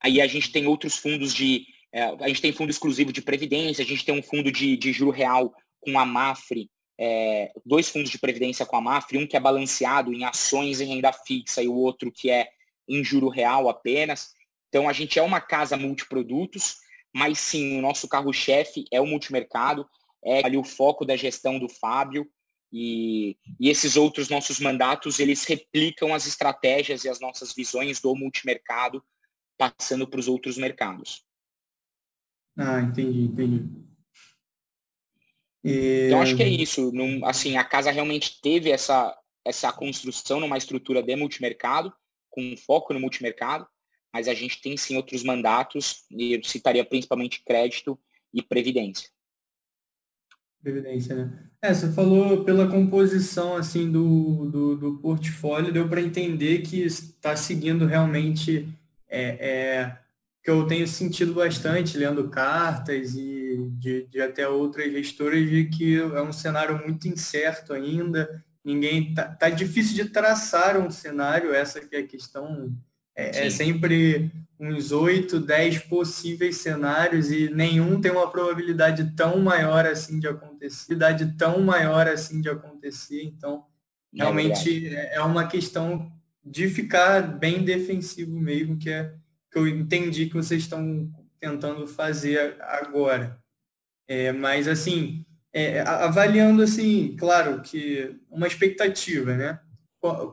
aí a gente tem outros fundos de. É, a gente tem fundo exclusivo de previdência, a gente tem um fundo de, de juro real com a Mafre, é, dois fundos de previdência com a Mafre, um que é balanceado em ações e renda fixa e o outro que é em juro real apenas. Então a gente é uma casa multiprodutos, mas sim, o nosso carro-chefe é o multimercado, é ali o foco da gestão do Fábio, e, e, esses outros nossos mandatos, eles replicam as estratégias e as nossas visões do multimercado, passando para os outros mercados. Ah, entendi, entendi. E... Então, acho que é isso. Num, assim, a casa realmente teve essa, essa construção numa estrutura de multimercado, com foco no multimercado, mas a gente tem sim outros mandatos, e eu citaria principalmente crédito e previdência. Previdência, né? É, você falou pela composição assim do, do, do portfólio, deu para entender que está seguindo realmente é, é, que eu tenho sentido bastante lendo cartas e de, de até outras gestoras de que é um cenário muito incerto ainda. Ninguém tá, tá difícil de traçar um cenário, essa que é a questão é, é, sempre uns 8, 10 possíveis cenários e nenhum tem uma probabilidade tão maior assim de acontecer, tão maior assim de acontecer. Então, é realmente é, é uma questão de ficar bem defensivo mesmo, que é que eu entendi que vocês estão tentando fazer agora. É, mas assim, é, avaliando assim, claro que uma expectativa, né?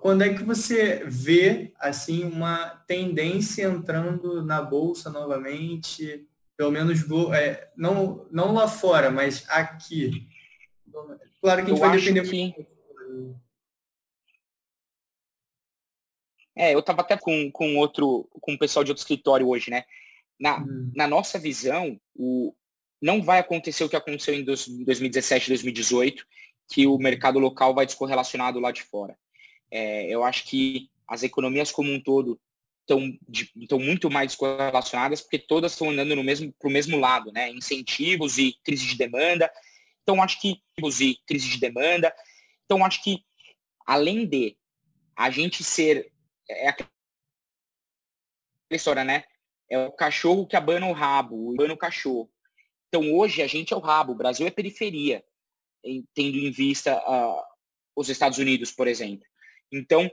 Quando é que você vê assim uma tendência entrando na bolsa novamente, pelo menos é, não não lá fora, mas aqui? Claro que a gente eu vai depender que... muito. É, eu estava até com, com outro com o pessoal de outro escritório hoje, né? Na, hum. na nossa visão, o, não vai acontecer o que aconteceu em 2017, 2018, que o mercado local vai descorrelacionado lá de fora. É, eu acho que as economias como um todo estão muito mais correlacionadas porque todas estão andando no mesmo para o mesmo lado, né? Incentivos e crise de demanda. Então acho que e crise de demanda. Então acho que além de a gente ser é aquela história, né? É o cachorro que abana o rabo, abana o cachorro. Então hoje a gente é o rabo, o Brasil é periferia, tendo em vista uh, os Estados Unidos, por exemplo. Então,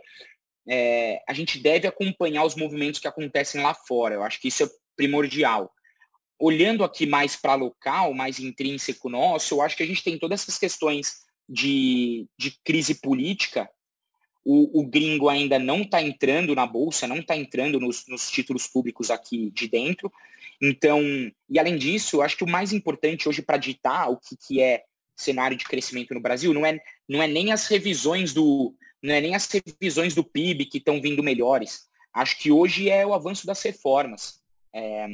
é, a gente deve acompanhar os movimentos que acontecem lá fora. Eu acho que isso é primordial. Olhando aqui mais para local, mais intrínseco nosso, eu acho que a gente tem todas essas questões de, de crise política. O, o gringo ainda não está entrando na bolsa, não está entrando nos, nos títulos públicos aqui de dentro. Então, e além disso, eu acho que o mais importante hoje para ditar o que, que é cenário de crescimento no Brasil não é, não é nem as revisões do, não é nem as revisões do PIB que estão vindo melhores. Acho que hoje é o avanço das reformas. É,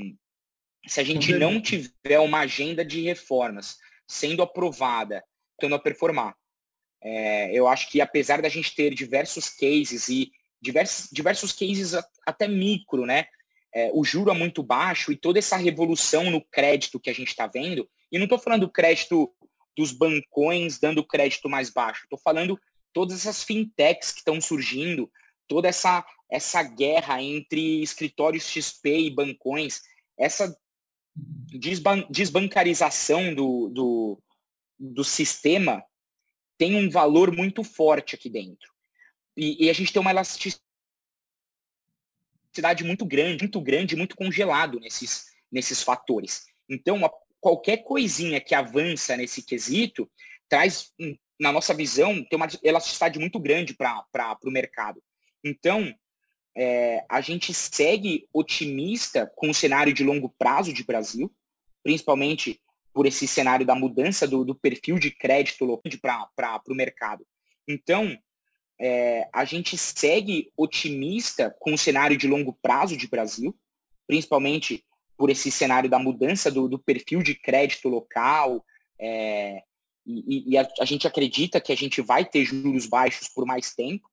se a gente não tiver uma agenda de reformas sendo aprovada, tendo a performar, é, eu acho que apesar da gente ter diversos cases e diversos, diversos cases até micro, né? É, o juro é muito baixo e toda essa revolução no crédito que a gente está vendo, e não estou falando do crédito dos bancões dando crédito mais baixo, estou falando todas essas fintechs que estão surgindo, toda essa, essa guerra entre escritórios XP e bancões, essa desban desbancarização do, do, do sistema tem um valor muito forte aqui dentro. E, e, a gente tem uma elasticidade muito grande, muito grande, muito congelado nesses, nesses fatores. Então, a, qualquer coisinha que avança nesse quesito traz, na nossa visão, tem uma elasticidade muito grande para o mercado. Então, é, a gente segue otimista com o cenário de longo prazo de Brasil, principalmente por esse cenário da mudança do, do perfil de crédito para o mercado. Então, é, a gente segue otimista com o cenário de longo prazo de Brasil, principalmente por esse cenário da mudança do, do perfil de crédito local. É, e, e a, a, gente acredita que a gente vai ter juros baixos por mais tempo,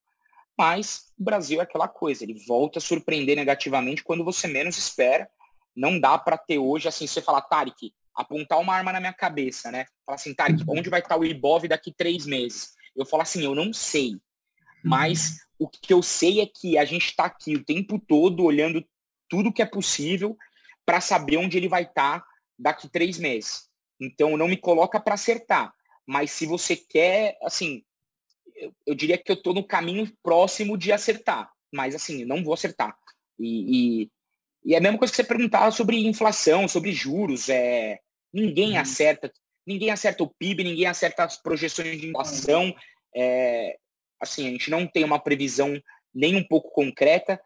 mas o Brasil é aquela coisa, ele volta a surpreender negativamente quando você menos espera. Não dá para ter hoje, assim, você falar, Tarek, apontar uma arma na minha cabeça, né? Falar assim, Tarek, onde vai estar o Ibov daqui três meses? Eu falo assim, eu não sei. Mas o que eu sei é que a gente está aqui o tempo todo olhando tudo que é possível para saber onde ele vai estar tá daqui três meses. Então, não me coloca para acertar. Mas se você quer, assim, eu, eu diria que eu estou no caminho próximo de acertar. Mas, assim, não vou acertar. E, e, e, é a mesma coisa que você perguntar sobre inflação, sobre juros. É, ninguém uhum. acerta. Ninguém acerta o PIB, ninguém acerta as projeções de inflação. É, assim, a gente não tem uma previsão nem um pouco concreta,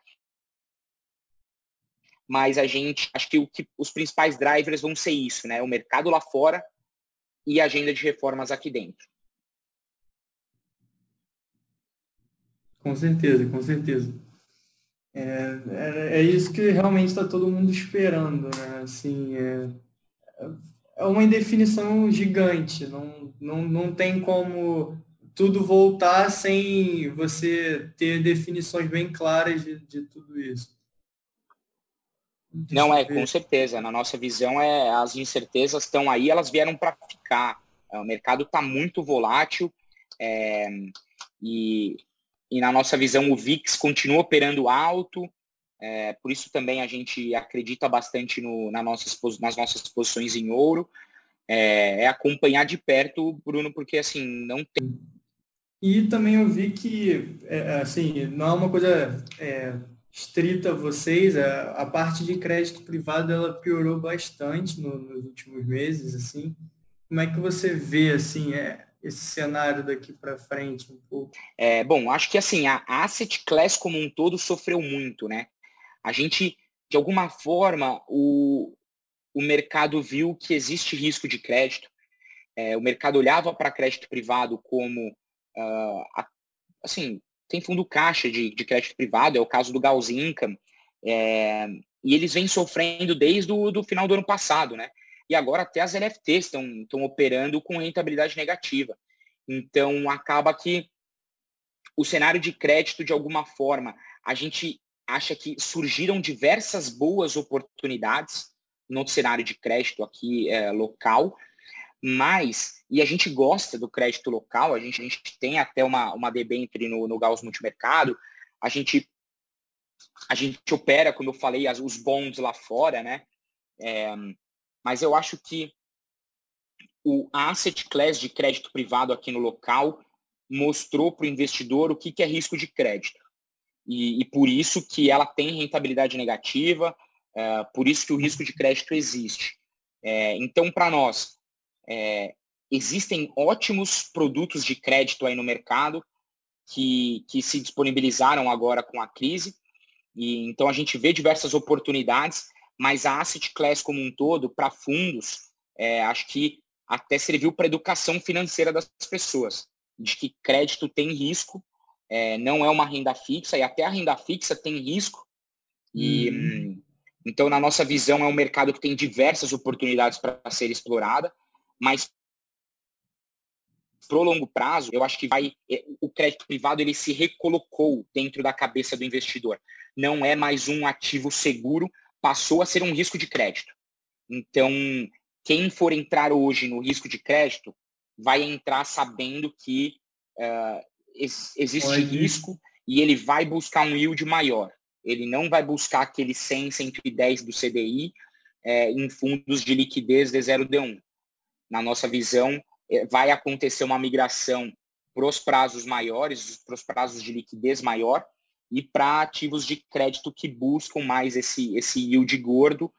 mas a gente, acho que, que os principais drivers vão ser isso, né? O mercado lá fora e agenda de reformas aqui dentro. Com certeza, com certeza. É, é, é isso que realmente está todo mundo esperando, né? Assim, é, é uma indefinição gigante, não, não, não tem como tudo voltar sem você ter definições bem claras de, de tudo isso. Não é, com certeza. Na nossa visão, é as incertezas estão aí, elas vieram para ficar. É, o mercado está muito volátil é, e, e, na nossa visão, o VIX continua operando alto. É, por isso também a gente acredita bastante no, na nossas, nas nossas posições em ouro. É, é acompanhar de perto, Bruno, porque assim, não tem e também eu vi que, é, é, assim, não é uma coisa estrita a vocês, a, a, parte de crédito privado ela piorou bastante no, nos últimos meses, assim. Como é que você vê, assim, é, esse cenário daqui para frente um pouco? É, bom, acho que, assim, a asset class como um todo sofreu muito, né? A gente, de alguma forma, o, o mercado viu que existe risco de crédito. É, o mercado olhava para crédito privado como Uh, assim, tem fundo caixa de, de crédito privado, é o caso do Gauss Income, é, e eles vêm sofrendo desde o do final do ano passado, né? E agora até as NFTs estão operando com rentabilidade negativa. Então, acaba que o cenário de crédito, de alguma forma, a gente acha que surgiram diversas boas oportunidades no cenário de crédito aqui é, local, mas, e a gente gosta do crédito local, a gente, a gente tem até uma, uma debênture no, no Gauss Multimercado, a gente, a gente opera, como eu falei, as, os bonds lá fora, né? É, mas eu acho que o asset class de crédito privado aqui no local mostrou para o investidor o que, que é risco de crédito. E, e, por isso que ela tem rentabilidade negativa, é, por isso que o risco de crédito existe. É, então, para nós, é, existem ótimos produtos de crédito aí no mercado que, que se disponibilizaram agora com a crise. E, então a gente vê diversas oportunidades, mas a asset class como um todo, para fundos, é, acho que até serviu para educação financeira das pessoas, de que crédito tem risco, é, não é uma renda fixa, e até a renda fixa tem risco. E hum. então, na nossa visão, é um mercado que tem diversas oportunidades para ser explorada mas pro longo prazo, eu acho que vai é, o crédito privado ele se recolocou dentro da cabeça do investidor. Não é mais um ativo seguro, passou a ser um risco de crédito. Então, quem for entrar hoje no risco de crédito vai entrar sabendo que uh, existe risco e ele vai buscar um yield maior. Ele não vai buscar aquele 100, 110 do CDI é, em fundos de liquidez D0D1. Na nossa visão, é, vai acontecer uma migração para os prazos maiores, para os prazos de liquidez maior e para ativos de crédito que buscam mais esse, esse yield gordo.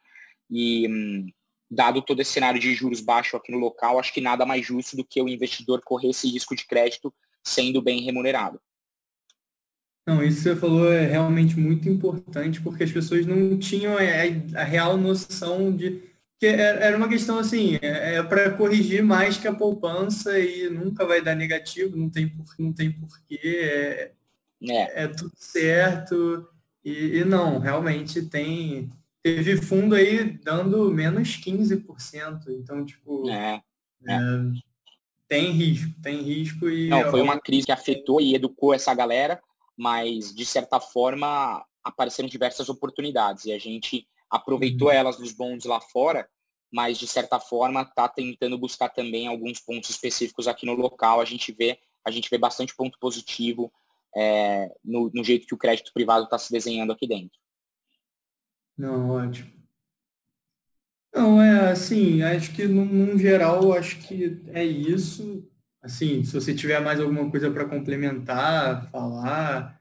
E hum, dado todo esse cenário de juros baixos aqui no local, acho que nada mais justo do que o investidor correr esse risco de crédito sendo bem remunerado. Não, isso que você falou é realmente muito importante, porque as pessoas não tinham a, a real noção de que era uma questão assim, é, é para corrigir mais que a poupança e nunca vai dar negativo, não tem, por, não tem porquê, é, é. é tudo certo. E, e, não, realmente tem. Teve fundo aí dando menos 15%. Então, tipo. É, é. tem risco, tem risco e. Não, foi uma crise que afetou e educou essa galera mas de certa forma apareceram diversas oportunidades e a gente aproveitou uhum. elas nos bondes lá fora, mas de certa forma está tentando buscar também alguns pontos específicos aqui no local. A gente vê, a gente vê bastante ponto positivo é, no, no jeito que o crédito privado está se desenhando aqui dentro. Não, ótimo. Não, é assim, acho que no geral, acho que é isso. Assim, se você tiver mais alguma coisa para complementar, falar.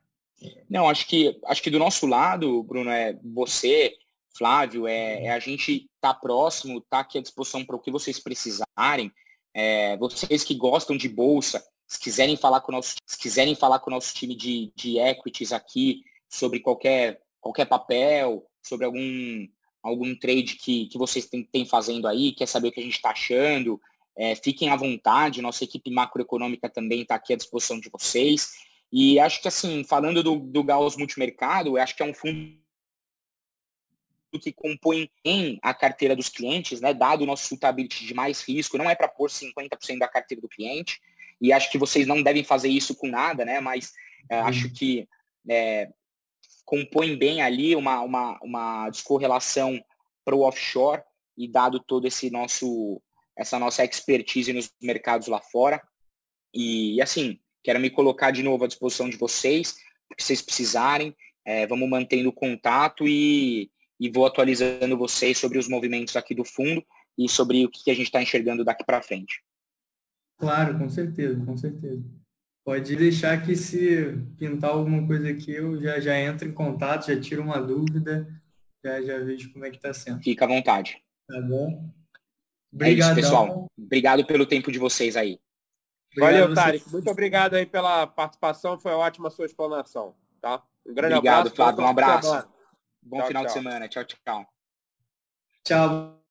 Não, acho que acho que do nosso lado, Bruno, é você, Flávio, é, é a gente tá próximo, tá aqui à disposição para o que vocês precisarem. É, vocês que gostam de bolsa, se quiserem falar com o nosso, se quiserem falar com nosso time de, de equities aqui sobre qualquer qualquer papel, sobre algum algum trade que, que vocês têm, fazendo aí, quer saber o que a gente está achando, é, fiquem à vontade, nossa equipe macroeconômica também está aqui à disposição de vocês. E acho que, assim, falando do, do Gauss Multimercado, acho que é um fundo que compõe em a carteira dos clientes, né, dado o nosso suitability de mais risco, não é para pôr 50% da carteira do cliente, e acho que vocês não devem fazer isso com nada, né, mas é, acho que é, compõe bem ali uma, uma, uma descorrelação para o offshore, e dado todo esse nosso essa nossa expertise nos mercados lá fora. E, assim, quero me colocar de novo à disposição de vocês, que vocês precisarem. É, vamos mantendo contato e, e vou atualizando vocês sobre os movimentos aqui do fundo e sobre o que a gente está enxergando daqui para frente. Claro, com certeza, com certeza. Pode deixar que se pintar alguma coisa aqui, eu já, já entro em contato, já tiro uma dúvida, já, já vejo como é que está sendo. Fica à vontade. Tá bom? Obrigado, é pessoal. Obrigado pelo tempo de vocês aí. Valeu, Tarek. Muito obrigado aí pela participação. Foi ótima a sua explanação. Tá? Um grande obrigado, abraço. Flávio. Um abraço. Bom tchau, final tchau. de semana. Tchau, tchau. Tchau.